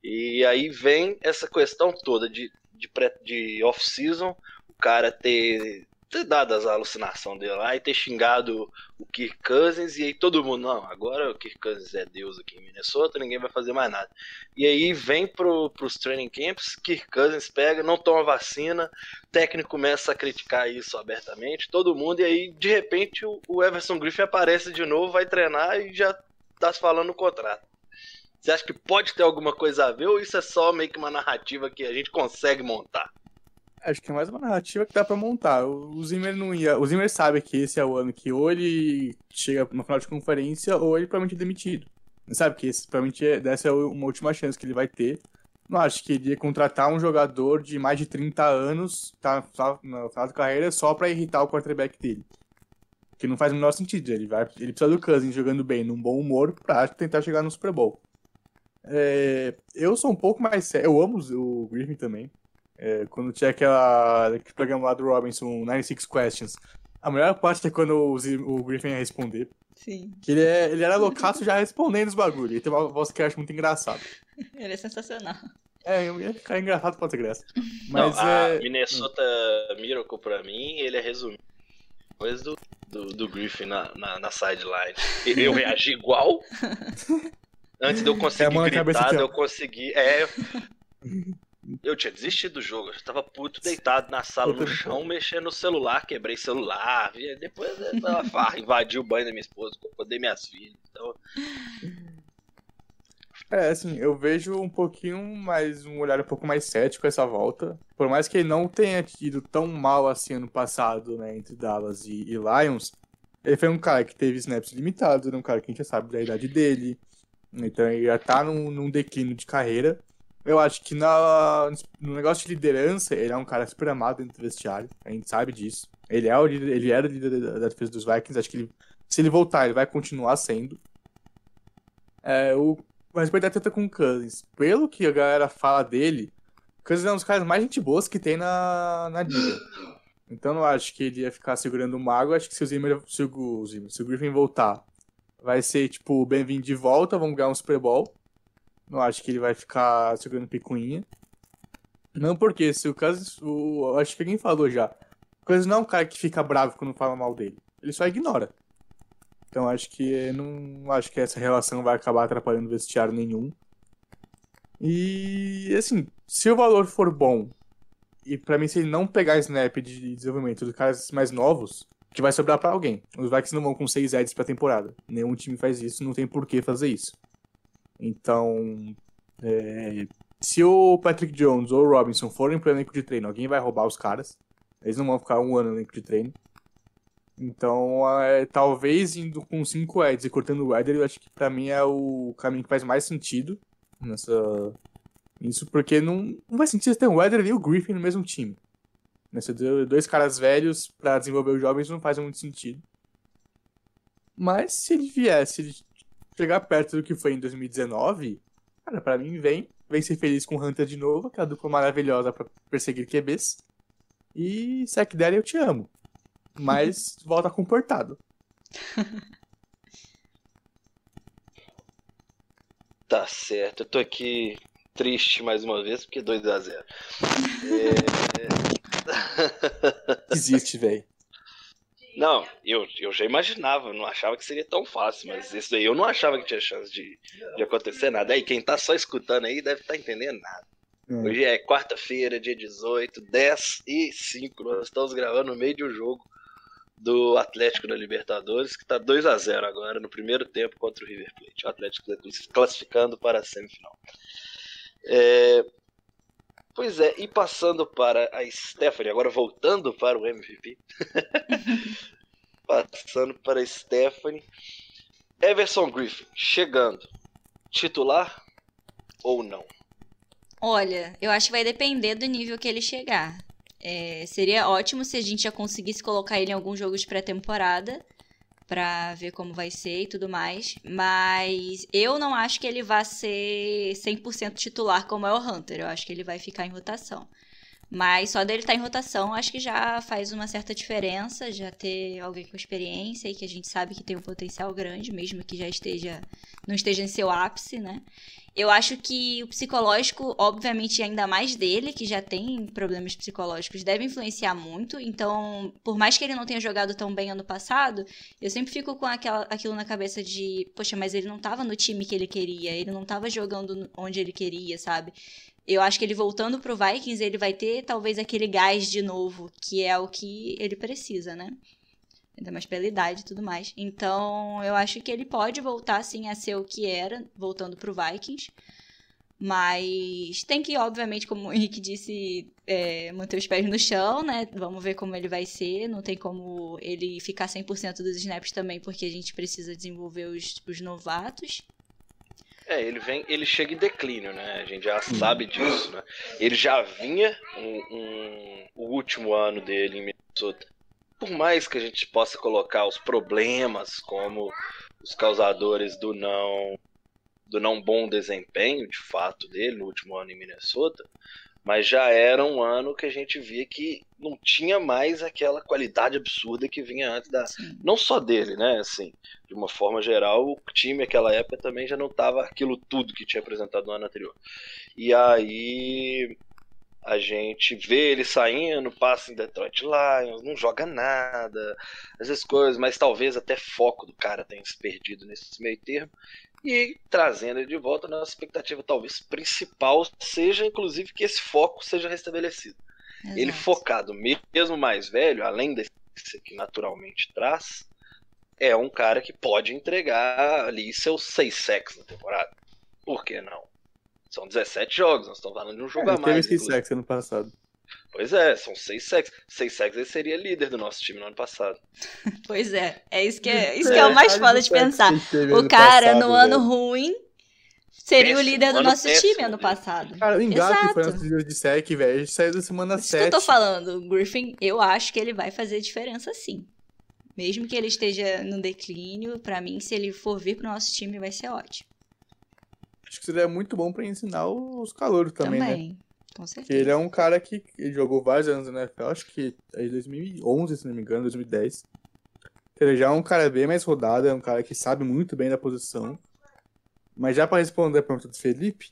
E aí vem essa questão toda de, de, de off-season, o cara ter ter dado as alucinações dele lá e ter xingado o Kirk Cousins e aí todo mundo, não, agora o Kirk Cousins é Deus aqui em Minnesota, ninguém vai fazer mais nada. E aí vem pro, pros training camps, Kirk Cousins pega, não toma vacina, o técnico começa a criticar isso abertamente, todo mundo, e aí de repente o, o Everson Griffin aparece de novo, vai treinar e já tá se falando no contrato. Você acha que pode ter alguma coisa a ver ou isso é só meio que uma narrativa que a gente consegue montar? Acho que é mais uma narrativa que dá pra montar. O Zimmer não ia. O Zimmer sabe que esse é o ano que ou ele chega no final de conferência ou ele provavelmente é demitido. Sabe que esse provavelmente é, dessa é uma última chance que ele vai ter. Não acho que ele ia contratar um jogador de mais de 30 anos, tá no final da carreira, só pra irritar o quarterback dele. Que não faz o menor sentido. Ele, vai, ele precisa do Cousins jogando bem, num bom humor, pra tentar chegar no Super Bowl. É, eu sou um pouco mais sério. Eu amo o Griffin também. É, quando tinha aquela, aquele programa lá do Robinson, 96 Questions. A melhor parte é quando o, o Griffin ia responder. Sim. Que ele, é, ele era loucaço já respondendo os bagulhos. Ele tem uma voz que eu acho muito engraçado. ele é sensacional. É, eu ia ficar engraçado pra ter graça. Mas Não, a é... Minnesota Miracle pra mim, ele é resumido. Depois do, do, do Griffin na, na, na sideline. Eu reagi igual. Antes de eu conseguir é gritar, eu consegui. É. Eu tinha desistido do jogo, eu já tava puto deitado na sala no chão, mexendo no celular, quebrei celular, e depois ela farra, invadiu o banho da minha esposa, poder minhas filhas. Então, É, assim, eu vejo um pouquinho mais, um olhar um pouco mais cético essa volta. Por mais que ele não tenha tido tão mal assim ano passado, né, entre Dallas e, e Lions, ele foi um cara que teve snaps limitados, era um cara que a gente já sabe da idade dele. Então ele já tá num, num declínio de carreira. Eu acho que na, no negócio de liderança, ele é um cara super amado dentro do vestiário. A gente sabe disso. Ele, é o ele era o líder da, da defesa dos Vikings. Acho que ele, se ele voltar, ele vai continuar sendo. É, o, mas vai dar treta com o Cousins. Pelo que a galera fala dele, o Cousins é um dos caras mais gente boas que tem na, na liga. Então não acho que ele ia ficar segurando o mago. Acho que se o Zimmer, se o, se o Griffin voltar, vai ser tipo bem-vindo de volta, vamos ganhar um Super Bowl. Não acho que ele vai ficar segurando picuinha. Não porque se o Cousins, o, acho que alguém falou já. O Cousins não é um cara que fica bravo quando fala mal dele. Ele só ignora. Então acho que não acho que essa relação vai acabar atrapalhando vestiário nenhum. E assim, se o valor for bom, e para mim se ele não pegar snap de desenvolvimento dos caras mais novos, que vai sobrar para alguém. Os Vikings não vão com 6 heads pra temporada. Nenhum time faz isso, não tem por que fazer isso. Então, é, se o Patrick Jones ou o Robinson forem pro elenco de treino, alguém vai roubar os caras. Eles não vão ficar um ano no elenco de treino. Então, é, talvez indo com 5 heads e cortando o Eder, eu acho que pra mim é o caminho que faz mais sentido nessa. Isso porque não, não faz sentido ter o Eder e o Griffin no mesmo time. Nessa, dois caras velhos para desenvolver os jovens não faz muito sentido. Mas se ele viesse, se ele chegar perto do que foi em 2019, cara, pra mim vem, vem ser feliz com o Hunter de novo, que é a dupla maravilhosa para perseguir QBs. E se é que der, eu te amo mas volta comportado. Tá certo, eu tô aqui triste mais uma vez, porque 2x0. É... Existe, velho. Não, eu, eu já imaginava, não achava que seria tão fácil, mas isso aí eu não achava que tinha chance de, de acontecer nada. Aí quem tá só escutando aí deve estar tá entendendo nada. Hum. Hoje é quarta-feira, dia 18, 10 e 5. Nós estamos gravando no meio de um jogo do Atlético na Libertadores, que está 2 a 0 agora no primeiro tempo contra o River Plate. O Atlético classificando para a semifinal. É... Pois é, e passando para a Stephanie, agora voltando para o MVP. passando para a Stephanie. Everson Griffin, chegando. Titular ou não? Olha, eu acho que vai depender do nível que ele chegar. É, seria ótimo se a gente já conseguisse colocar ele em alguns jogos de pré-temporada para ver como vai ser e tudo mais. Mas eu não acho que ele vá ser 100% titular como é o Hunter. Eu acho que ele vai ficar em rotação. Mas só dele estar tá em rotação, acho que já faz uma certa diferença, já ter alguém com experiência e que a gente sabe que tem um potencial grande, mesmo que já esteja não esteja em seu ápice, né? Eu acho que o psicológico, obviamente, ainda mais dele, que já tem problemas psicológicos, deve influenciar muito. Então, por mais que ele não tenha jogado tão bem ano passado, eu sempre fico com aquela, aquilo na cabeça de, poxa, mas ele não estava no time que ele queria, ele não estava jogando onde ele queria, sabe? Eu acho que ele voltando pro Vikings, ele vai ter talvez aquele gás de novo, que é o que ele precisa, né? Ainda mais pela idade e tudo mais. Então, eu acho que ele pode voltar, assim, a ser o que era, voltando pro Vikings. Mas tem que, obviamente, como o Henrique disse, é, manter os pés no chão, né? Vamos ver como ele vai ser. Não tem como ele ficar 100% dos snaps também, porque a gente precisa desenvolver os, os novatos. É, ele vem, ele chega em declínio, né? A gente já sabe disso, né? Ele já vinha um, um, o último ano dele em Minnesota por mais que a gente possa colocar os problemas como os causadores do não do não bom desempenho de fato dele no último ano em Minnesota, mas já era um ano que a gente via que não tinha mais aquela qualidade absurda que vinha antes da Sim. não só dele, né, assim, de uma forma geral, o time naquela época também já não estava aquilo tudo que tinha apresentado no ano anterior. E aí a gente vê ele saindo, passa em Detroit Lions, não joga nada, essas coisas, mas talvez até foco do cara tenha se perdido nesse meio termo. E trazendo ele de volta, a nossa expectativa talvez principal seja, inclusive, que esse foco seja restabelecido. Ele Exato. focado, mesmo mais velho, além experiência que naturalmente traz, é um cara que pode entregar ali seus seis sacks na temporada. Por que não? São 17 jogos, nós estamos falando de um jogo É, a teve mais. inclusive. sexo ano passado. Pois é, são seis sacks. Seis sacks ele seria líder do nosso time no ano passado. Pois é, é isso que é, isso que é o mais Olha foda o de pensar. teve O cara, passado, no ano velho. ruim, seria o Péssimo, líder do nosso péssimo time ano passado. Cara, o Engato foi nosso líder de sec, velho. A gente saiu da semana Isso 7. que eu tô falando. O Griffin, eu acho que ele vai fazer diferença sim. Mesmo que ele esteja no declínio, pra mim, se ele for vir pro nosso time, vai ser ótimo. Acho que seria muito bom pra ensinar os calouros também, Também, né? com certeza. ele é um cara que jogou vários anos na NFL, acho que é de 2011, se não me engano, 2010. Ele já é um cara bem mais rodado, é um cara que sabe muito bem da posição. Mas já pra responder a pergunta do Felipe,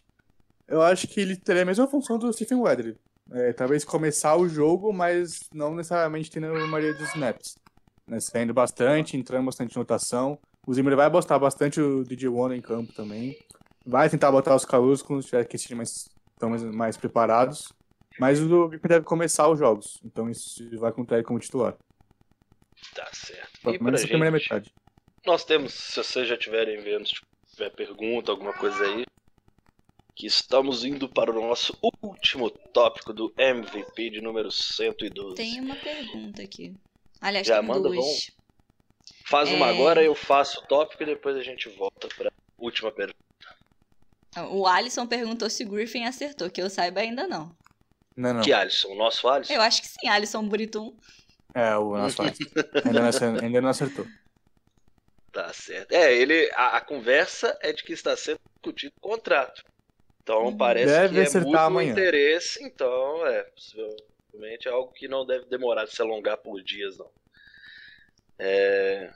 eu acho que ele teria a mesma função do Stephen Weather. É, talvez começar o jogo, mas não necessariamente tendo a maioria dos snaps. Né, saindo bastante, entrando bastante em rotação. O Zimmer vai botar bastante o DJ One em campo também. Vai tentar botar os calouros quando tiver que ser mais, estão mais, mais preparados. Mas o Griffin deve começar os jogos. Então isso vai contar ele como titular. Tá certo. Pelo menos essa primeira metade. nós temos, se vocês já estiverem vendo, se tiver pergunta, alguma coisa aí, que estamos indo para o nosso último tópico do MVP de número 112. Tem uma pergunta aqui. Aliás, Já tem manda, duas. Faz uma É. agora, eu faço o tópico e depois a gente volta para última pergunta. O Alisson perguntou se o Griffin acertou, que eu saiba ainda não. Não, não. Que Alisson? O nosso Alisson? Eu acho que sim, Alisson Buritum. É, o nosso ainda, não acertou, ainda não acertou. Tá certo. É, ele. A, a conversa é de que está sendo discutido o contrato. Então Uhum. parece Deve que é muito amanhã. interesse, então é, possivelmente é algo que não deve demorar de se alongar por dias, não. É...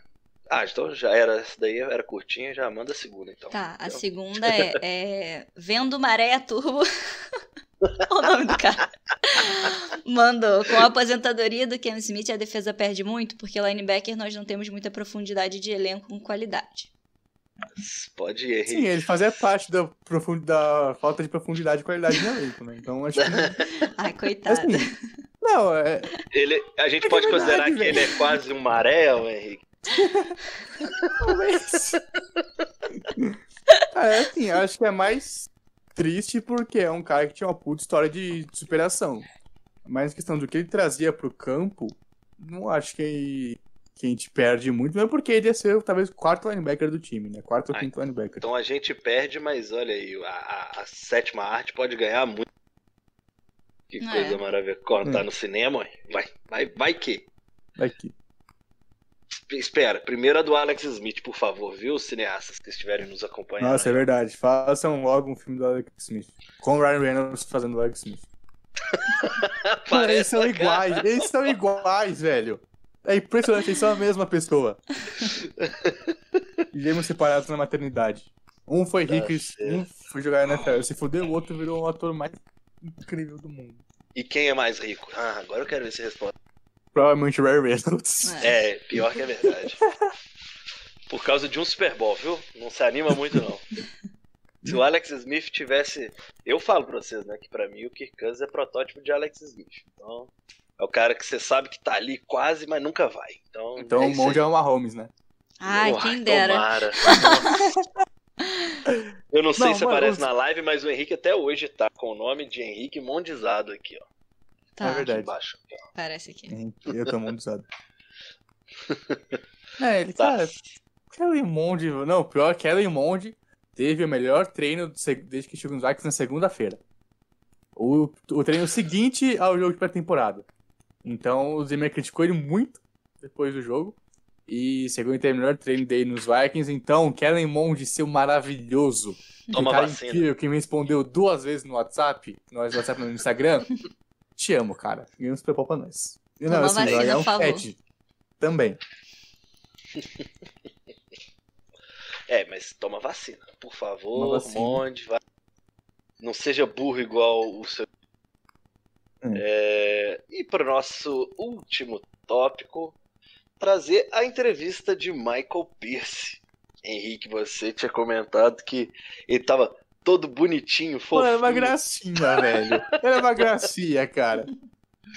Ah, então já era, essa daí era curtinha, já manda a segunda, então. Tá, a Então, segunda é, é Vendo Maré Turbo. o nome do cara. Mandou. Com a aposentadoria do Ken Smith, a defesa perde muito, porque linebacker nós não temos muita profundidade de elenco com qualidade. Pode ir, Sim, ele fazia parte da, profund... da falta de profundidade e qualidade no elenco, né? Então acho que. Ai, coitado. Assim, não, é. Ele, a gente É pode verdade, considerar que ele é quase um maré, o Henrique. Talvez. é, assim, eu acho que é mais triste porque é um cara que tinha uma puta história de superação. Mas a questão do que ele trazia pro campo, não acho que, que a gente perde muito, mesmo porque ele ia ser talvez o quarto linebacker do time, né? Quarto ou Ai. quinto linebacker. Então a gente perde, mas olha aí, a, a- a sétima arte pode ganhar muito. Que É. coisa maravilhosa. Quando tá Hum. no cinema, vai, vai, vai que. Aqui. Espera, primeiro a do Alex Smith, por favor, viu, cineastas que estiverem nos acompanhando. Nossa, é verdade. Façam logo um filme do Alex Smith. Com o Ryan Reynolds fazendo o Alex Smith. Mano, Parece eles são cara. iguais, eles são iguais, velho. É impressionante, eles são a mesma pessoa. Gêmeos separados na maternidade. Um foi Tá rico e um foi jogar na NFL. Se fudeu, o outro virou o ator mais incrível do mundo. E quem é mais rico? Ah, agora eu quero ver se responde. Provavelmente o Ryan Reynolds. É. É, pior que é verdade. Por causa de um Super Bowl, viu? Não se anima muito, não. Se o Alex Smith tivesse. Eu falo pra vocês, né? Que pra mim o Kirk Cousins é protótipo de Alex Smith. Então, é o cara que você sabe que tá ali quase, mas nunca vai. Então, Então é o aí. é uma Mahomes, né? Ai, Uai, quem dera. Tomara. Eu não sei Não, se aparece na live, mas o Henrique até hoje tá com o nome de Henrique Mondizado aqui, ó. Tá, É verdade. embaixo. parece aqui. Eu tô monetizado. É, ele, Tá. cara, Kellen Mond, não, pior, Kellen Mond teve o melhor treino desde que chegou nos Vikings na segunda-feira. O, o treino seguinte ao jogo de pré-temporada. Então o Zimmer criticou ele muito depois do jogo. E segundo ele o melhor treino dele nos Vikings. Então, Kellen Mond, seu maravilhoso. Toma cara vacina. incrível que me respondeu duas vezes no WhatsApp, no WhatsApp no Instagram. Te amo, cara. E não se preocupa pra nós. E Toma não, assim, vacina, ganhar um favor. pet também. É, mas toma vacina, por favor, vacina. Monde, vai. Não seja burro igual o seu. Hum. É, E para o nosso último tópico, trazer a entrevista de Michael Pierce. Henrique, você tinha comentado que ele tava todo bonitinho, fofinho. Mano, é uma gracinha, velho. É uma gracinha, cara.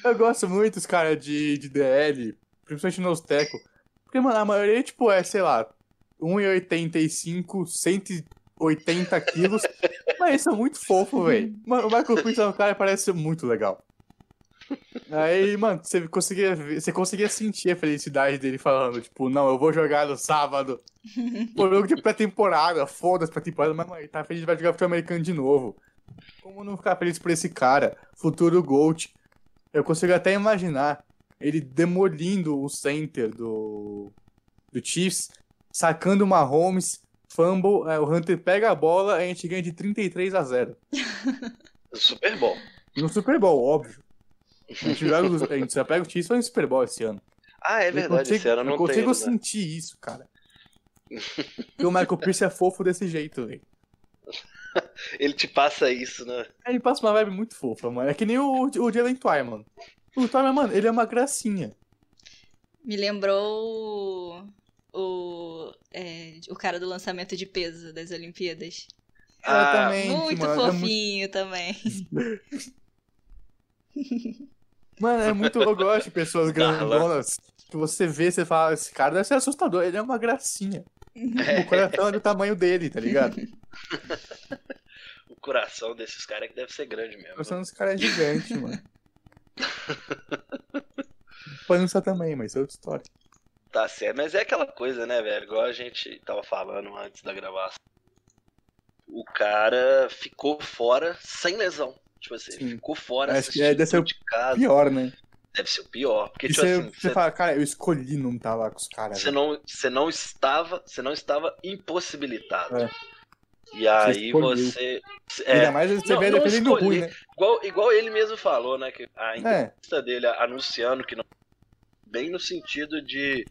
Eu gosto muito dos caras de, de DL, principalmente nos teco. Porque, mano, a maioria, tipo, é, sei lá, 1,85, 180 quilos. mas eles são muito fofos, velho. Mano, o Michael Pierce é um cara que parece ser muito legal. Aí, mano, você conseguia, ver- você conseguia sentir a felicidade dele falando, tipo, não, eu vou jogar no sábado. Pô, jogo de pré-temporada, foda-se pré-temporada, mas, mano, ele tá feliz vai jogar futebol americano de novo. Como não ficar feliz por esse cara? Futuro Gold. Eu consigo até imaginar ele demolindo o center do, do Chiefs, sacando uma Holmes, fumble, é, o Hunter pega a bola, a gente ganha de 33 a 0. Super bom. No Super Bowl, óbvio. A gente, joga, os- a gente só pega o Chiefs no Super Bowl esse ano. Ah, é Eu verdade, consigo, esse ano eu não consigo tem. né? sentir isso, cara. Porque o Michael Pierce é fofo desse jeito, velho. Ele te passa isso, né? Ele passa uma vibe muito fofa, mano. É que nem o, o Jalen Twyman. O Twyman, mano, ele é uma gracinha. Me lembrou o, o, é, o cara do lançamento de peso das Olimpíadas. Ah, Muito mano. É muito, fofinho também. mano, é muito. Eu gosto de pessoas grandonas que você vê, você fala, esse cara deve ser assustador. Ele é uma gracinha. O coração é do tamanho dele, tá ligado? O coração desses caras que deve ser grande O mesmo. coração desse cara é gigante, mano. Pança também, mas é outra história. Tá certo, mas é aquela coisa, né, velho? Igual a gente tava falando antes da gravação. O cara ficou fora sem lesão. Tipo assim, Sim. ficou fora Acho que é, deve ser o de casa. Pior, né? Deve ser o pior. Porque, tipo você, assim, você você, fala, cara, eu escolhi não estar lá com os caras. você velho. não, você não estava. Você não estava impossibilitado. É. E aí você. Ainda É, mais você Não, vê defendendo escolhi. ruim, né? igual, igual ele mesmo falou, né? Que a É, entrevista dele anunciando que não. Bem no sentido de.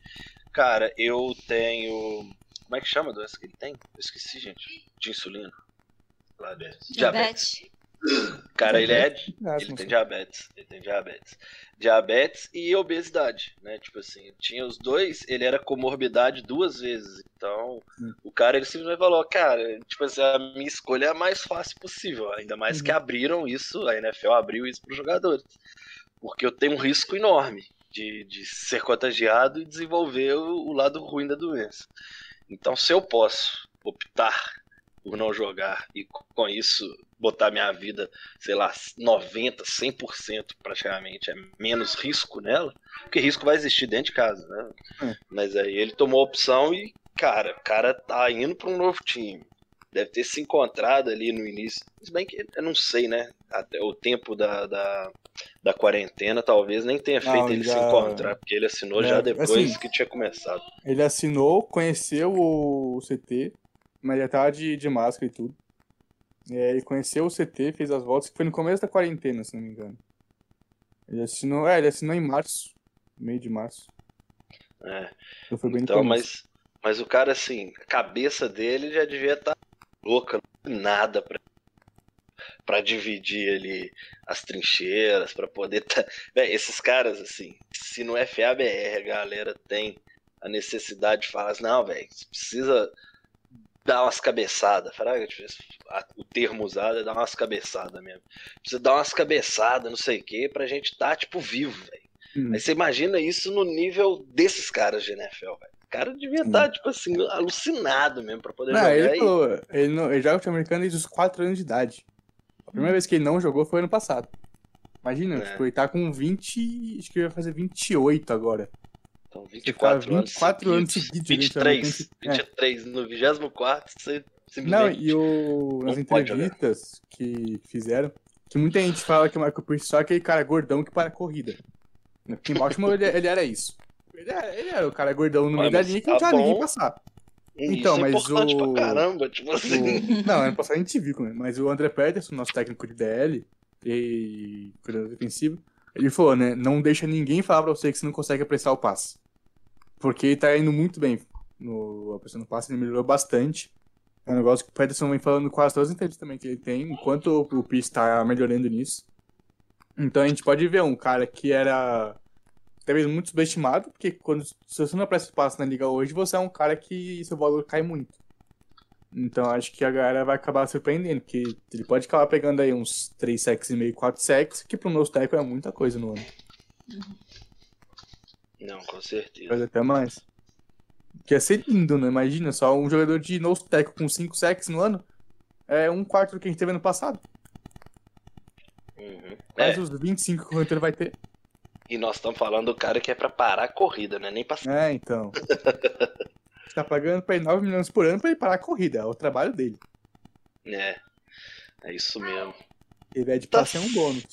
Cara, eu tenho. Como é que chama a doença que ele tem? Eu esqueci, gente. De insulina. Diabetes. Diabetes. Cara, ele é. Ah, Ele tem diabetes. Ele tem diabetes. Diabetes e obesidade, né? Tipo assim, tinha os dois, ele era comorbidade duas vezes. Então, Hum. o cara ele simplesmente falou, cara, tipo assim, a minha escolha é a mais fácil possível. Ainda mais que Uhum. abriram isso, a NFL abriu isso para os jogadores. Porque eu tenho um risco enorme de, de ser contagiado e desenvolver o, o lado ruim da doença. Então, se eu posso optar por não jogar e com isso botar minha vida sei lá, 90, 100% praticamente, é menos risco nela, porque risco vai existir dentro de casa, né? É. Mas aí ele tomou a opção e, cara, o cara tá indo para um novo time. Deve ter se encontrado ali no início. Se bem que eu não sei, né? Até o tempo da, da, da quarentena talvez nem tenha Não, feito ele se já- encontrar, porque ele assinou É, já depois assim- que tinha começado. Ele assinou, conheceu o CT, mas já tava de, de máscara e tudo. É, ele conheceu o CT, fez as voltas, que foi no começo da quarentena, se não me engano. Ele assinou, é, ele assinou em março, meio de março. É. Então foi bem Então, mas, mas o cara, assim, a cabeça dele já devia estar louca, não tem nada pra, pra dividir ali as trincheiras, pra poder tá... Véi, esses caras, assim, se no FABR a galera tem a necessidade de falar assim, não, velho, precisa dar umas cabeçadas, fraga, o termo usado é dar umas cabeçadas mesmo. Precisa dar umas cabeçadas, não sei o quê, pra gente tá, tipo, vivo, velho. Hum. Aí você imagina isso no nível desses caras de NFL, velho. O cara devia estar, tipo assim, alucinado mesmo pra poder Não, jogar. ele falou, ele, não, ele joga americano desde os 4 anos de idade. A primeira vez que ele não jogou foi ano passado. Imagina, É. tipo, ele tá com 20, acho que ele vai fazer 28 agora. Então, Ele 24 tá 24 anos seguidos. seguidos jogando 23. futebol americano. 23 no 24 você Não, e o, nas não pode entrevistas que fizeram, que muita gente fala que o Michael Pierce só é aquele cara gordão que para a corrida. Porque em Baltimore ele, ele era isso. Ele era, ele era o cara gordão no meio da linha que não tá tinha ninguém passar. Isso então, é mas importante o- pra caramba, tipo assim. O- Não, ano passado a gente viu, né? mas o André Peterson, nosso técnico de DL e cuidador defensivo, ele falou, né? Não deixa ninguém falar pra você que você não consegue apressar o passe. Porque ele tá indo muito bem no apressando o passe, ele melhorou bastante. É um negócio que o Peterson vem falando quase todas as entrevistas também que ele tem, enquanto o, o Pierce tá melhorando nisso. Então a gente pode ver um cara que era talvez muito subestimado, porque quando, se você não aparece espaço na liga hoje, você é um cara que seu valor cai muito. Então acho que a galera vai acabar surpreendendo, porque ele pode acabar pegando aí uns 3 sacks e meio, 4 sacks, que pro nosso tackle é muita coisa no ano. Não, com certeza. Pode até mais. Que ia ser lindo, né? Imagina, só um jogador de nose tackle com 5 sacks no ano. É um quarto do que a gente teve ano passado. Uhum. Mais É, os 25 que o Hunter vai ter. e nós estamos falando do cara que é pra parar a corrida, né? Nem pra. É, então. Tá pagando pra ele 9 milhões por ano pra ele parar a corrida. É o trabalho dele. É. É isso mesmo. Ele é de Tá passe é um bônus.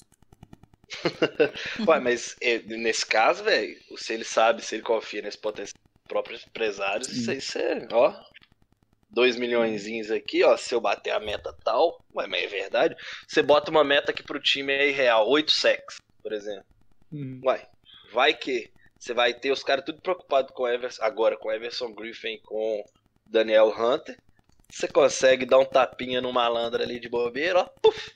Ué, mas é, nesse caso, velho, se ele sabe, se ele confia nesse potencial dos próprios empresários, isso aí você, ó. 2 milhões aqui, ó. Se eu bater a meta tal, ué, mas é verdade. Você bota uma meta aqui pro time aí real, 8 sacks, por exemplo. Hum. Uai, vai que você vai ter os caras tudo preocupados com o Everson, agora com o Everson Griffin, com Daniel Hunter. Você consegue dar um tapinha no malandro ali de bobeira, ó. Puf,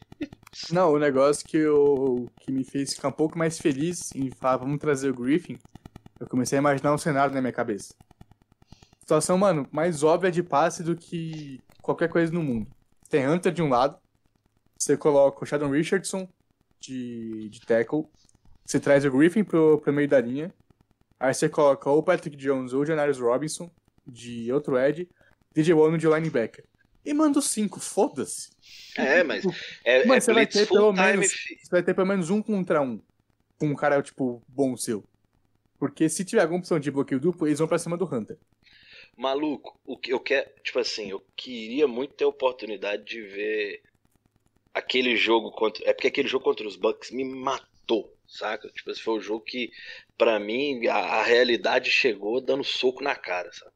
Não, o negócio que, eu, que me fez ficar um pouco mais feliz em falar, vamos trazer o Griffin, eu comecei a imaginar um cenário na minha cabeça. Situação, mano, mais óbvia de passe do que qualquer coisa no mundo. Tem Hunter de um lado, você coloca o Sheldon Richardson de, de tackle, você traz o Griffin pro, pro meio da linha, aí você coloca ou o Patrick Jones ou o Janarius Robinson de outro edge, DJ Wano de linebacker. E manda os cinco, foda-se. É, mas é, Mano, é você vai ter pelo menos-. Você vai ter pelo menos um contra um com um cara, tipo, bom seu. Porque se tiver alguma opção de bloqueio duplo, eles vão pra cima do Hunter. Maluco, o que eu quero, tipo assim, eu queria muito ter a oportunidade de ver aquele jogo contra, é porque aquele jogo contra os Bucks me matou, saca? Tipo, esse foi o jogo que pra mim a, a realidade chegou dando soco na cara, sabe?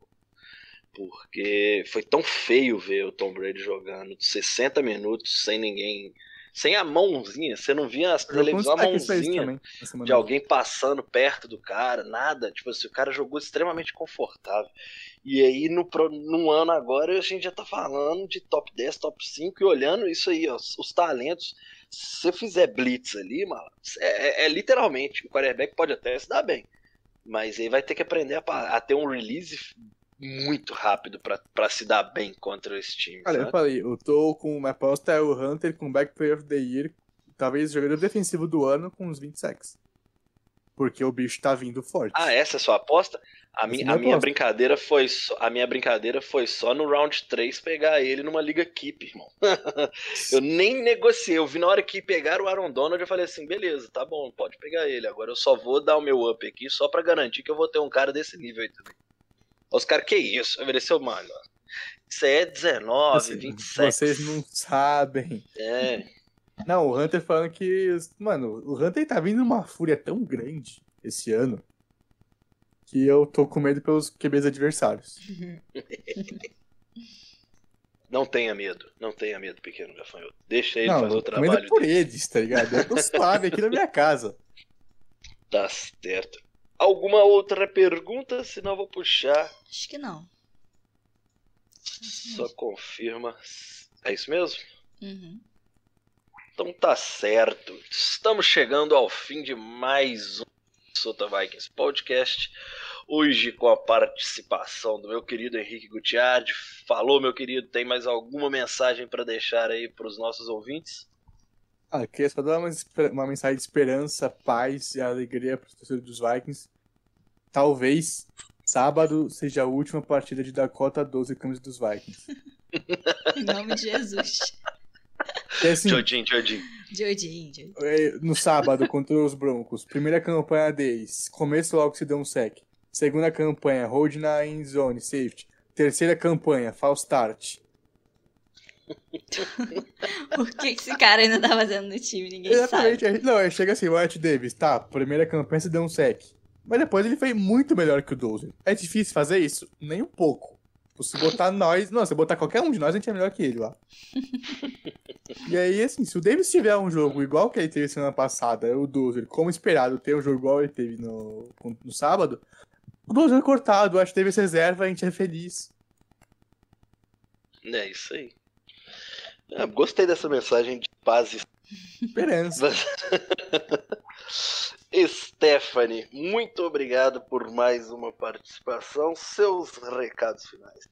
Porque foi tão feio ver o Tom Brady jogando 60 minutos sem ninguém, sem a mãozinha, você não via as televisão a mãozinha também, de alguém passando perto do cara, nada. Tipo assim, o cara jogou extremamente confortável. E aí, no, num ano agora, a gente já tá falando de top 10, top 5 e olhando isso aí, ó, os talentos. Se você fizer blitz ali, mano, é, é- é literalmente, o quarterback pode até se dar bem. Mas aí vai ter que aprender a, a ter um release muito rápido pra se dar bem contra esse time. Olha, eu sabe? falei, eu tô com uma aposta é o Hunter com Back Player of the Year, talvez jogador defensivo do ano com uns 20 sacks. Porque o bicho tá vindo forte. Ah, essa é a sua aposta? A, minha, é minha a minha aposta. brincadeira foi só, a minha brincadeira foi só no round 3 pegar ele numa liga keep, irmão. eu nem negociei, eu vi na hora que pegaram o Aaron Donald, eu falei assim, beleza, tá bom, pode pegar ele. Agora eu só vou dar o meu up aqui só pra garantir que eu vou ter um cara desse nível aí também. Os caras, que isso? Eu falei, seu mano, isso aí é 19, Assim, 27. Vocês não sabem. É, Não, o Hunter falando que. Mano, o Hunter tá vindo numa fúria tão grande esse ano que eu tô com medo pelos QBs adversários. não tenha medo, não tenha medo, pequeno gafanhoto. Deixa ele não, fazer o com medo trabalho por dele. eles, tá ligado? Eu tô suave aqui na minha casa. Tá certo. Alguma outra pergunta? Senão eu vou puxar. Acho que não. Só confirma. É isso mesmo? Uhum. Então tá certo. Estamos chegando ao fim de mais um Sota Vikings Podcast. Hoje com a participação do meu querido Henrique Gutiardi. Falou, meu querido, tem mais alguma mensagem para deixar aí para os nossos ouvintes? Ah, queria só dar uma, uma mensagem de esperança, paz e alegria para os torcedores dos Vikings. Talvez sábado seja a última partida de Dakota 12 camisa dos Vikings. Em nome de Jesus. E assim, Jodin, Jodin. É, no sábado contra os Broncos, primeira campanha deles, começo logo se deu um sec. Segunda campanha, hold na end zone, safety. Terceira campanha, false start. Por que esse cara ainda tá fazendo no time? Ninguém sabe. Exatamente. aí- Não, chega assim, o Wyatt Davis, tá, primeira campanha se deu um sec. Mas depois ele foi muito melhor que o Dozer. É difícil fazer isso? Nem um pouco. Se botar nós. Não, se botar qualquer um de nós, a gente é melhor que ele lá. e aí, assim, se o Davis tiver um jogo igual que ele teve semana passada, o Dozer, como esperado, ter um jogo igual ele teve no, no sábado, o Dozer é cortado, o Wyatt Davis reserva, a gente é feliz. É isso aí. Ah, gostei dessa mensagem de paz e Esperança. Stephanie, muito obrigado por mais uma participação. Seus recados finais.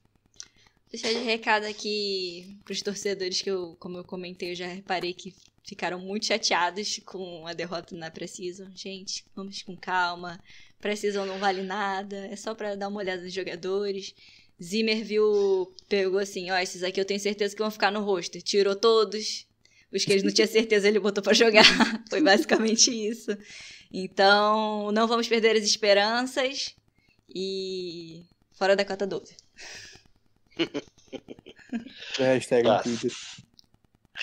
Deixar de recado aqui pros torcedores que eu, como eu comentei, eu já reparei que ficaram muito chateados com a derrota na Precision. Gente, vamos com calma. Precision não vale nada, é só pra dar uma olhada nos jogadores. Zimmer viu, pegou assim, ó, esses aqui eu tenho certeza que vão ficar no roster. Tirou todos. Os que ele não tinha certeza ele botou pra jogar. Foi basicamente isso. Então, não vamos perder as esperanças. E fora da cota 12. Hashtag Tá. no Twitter.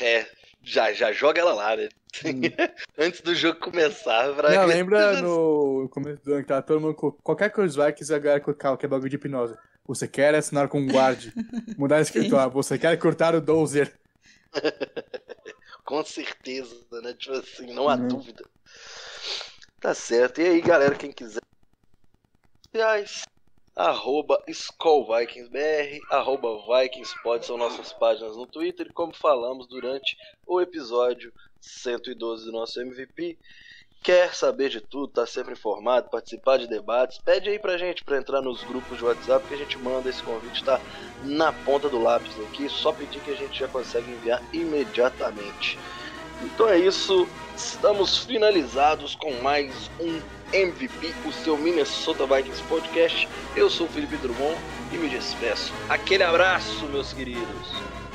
É, já, já joga ela lá, né? Antes do jogo começar. Pra Não, lembra no começo do ano que tava todo mundo. co- Qualquer coisa vai que a galera colocava que é bagulho de hipnose. Você quer assinar com um guarde? Mudar escrito, ah, você quer cortar o dozer? Com certeza, né? Tipo assim, não há Uhum. dúvida. Tá certo. E aí, galera, quem quiser. Sociais, arroba SkullVikingsBR, arroba VikingsPod são nossas páginas no Twitter. Como falamos durante o episódio 112 do nosso MVP, quer saber de tudo, tá sempre informado, participar de debates, pede aí pra gente pra entrar nos grupos de WhatsApp que a gente manda esse convite, tá na ponta do lápis aqui, só pedir que a gente já consegue enviar imediatamente. Então é isso, estamos finalizados com mais um MVP, o seu Minnesota Vikings Podcast. Eu sou o Felipe Drummond e me despeço. Aquele abraço, meus queridos.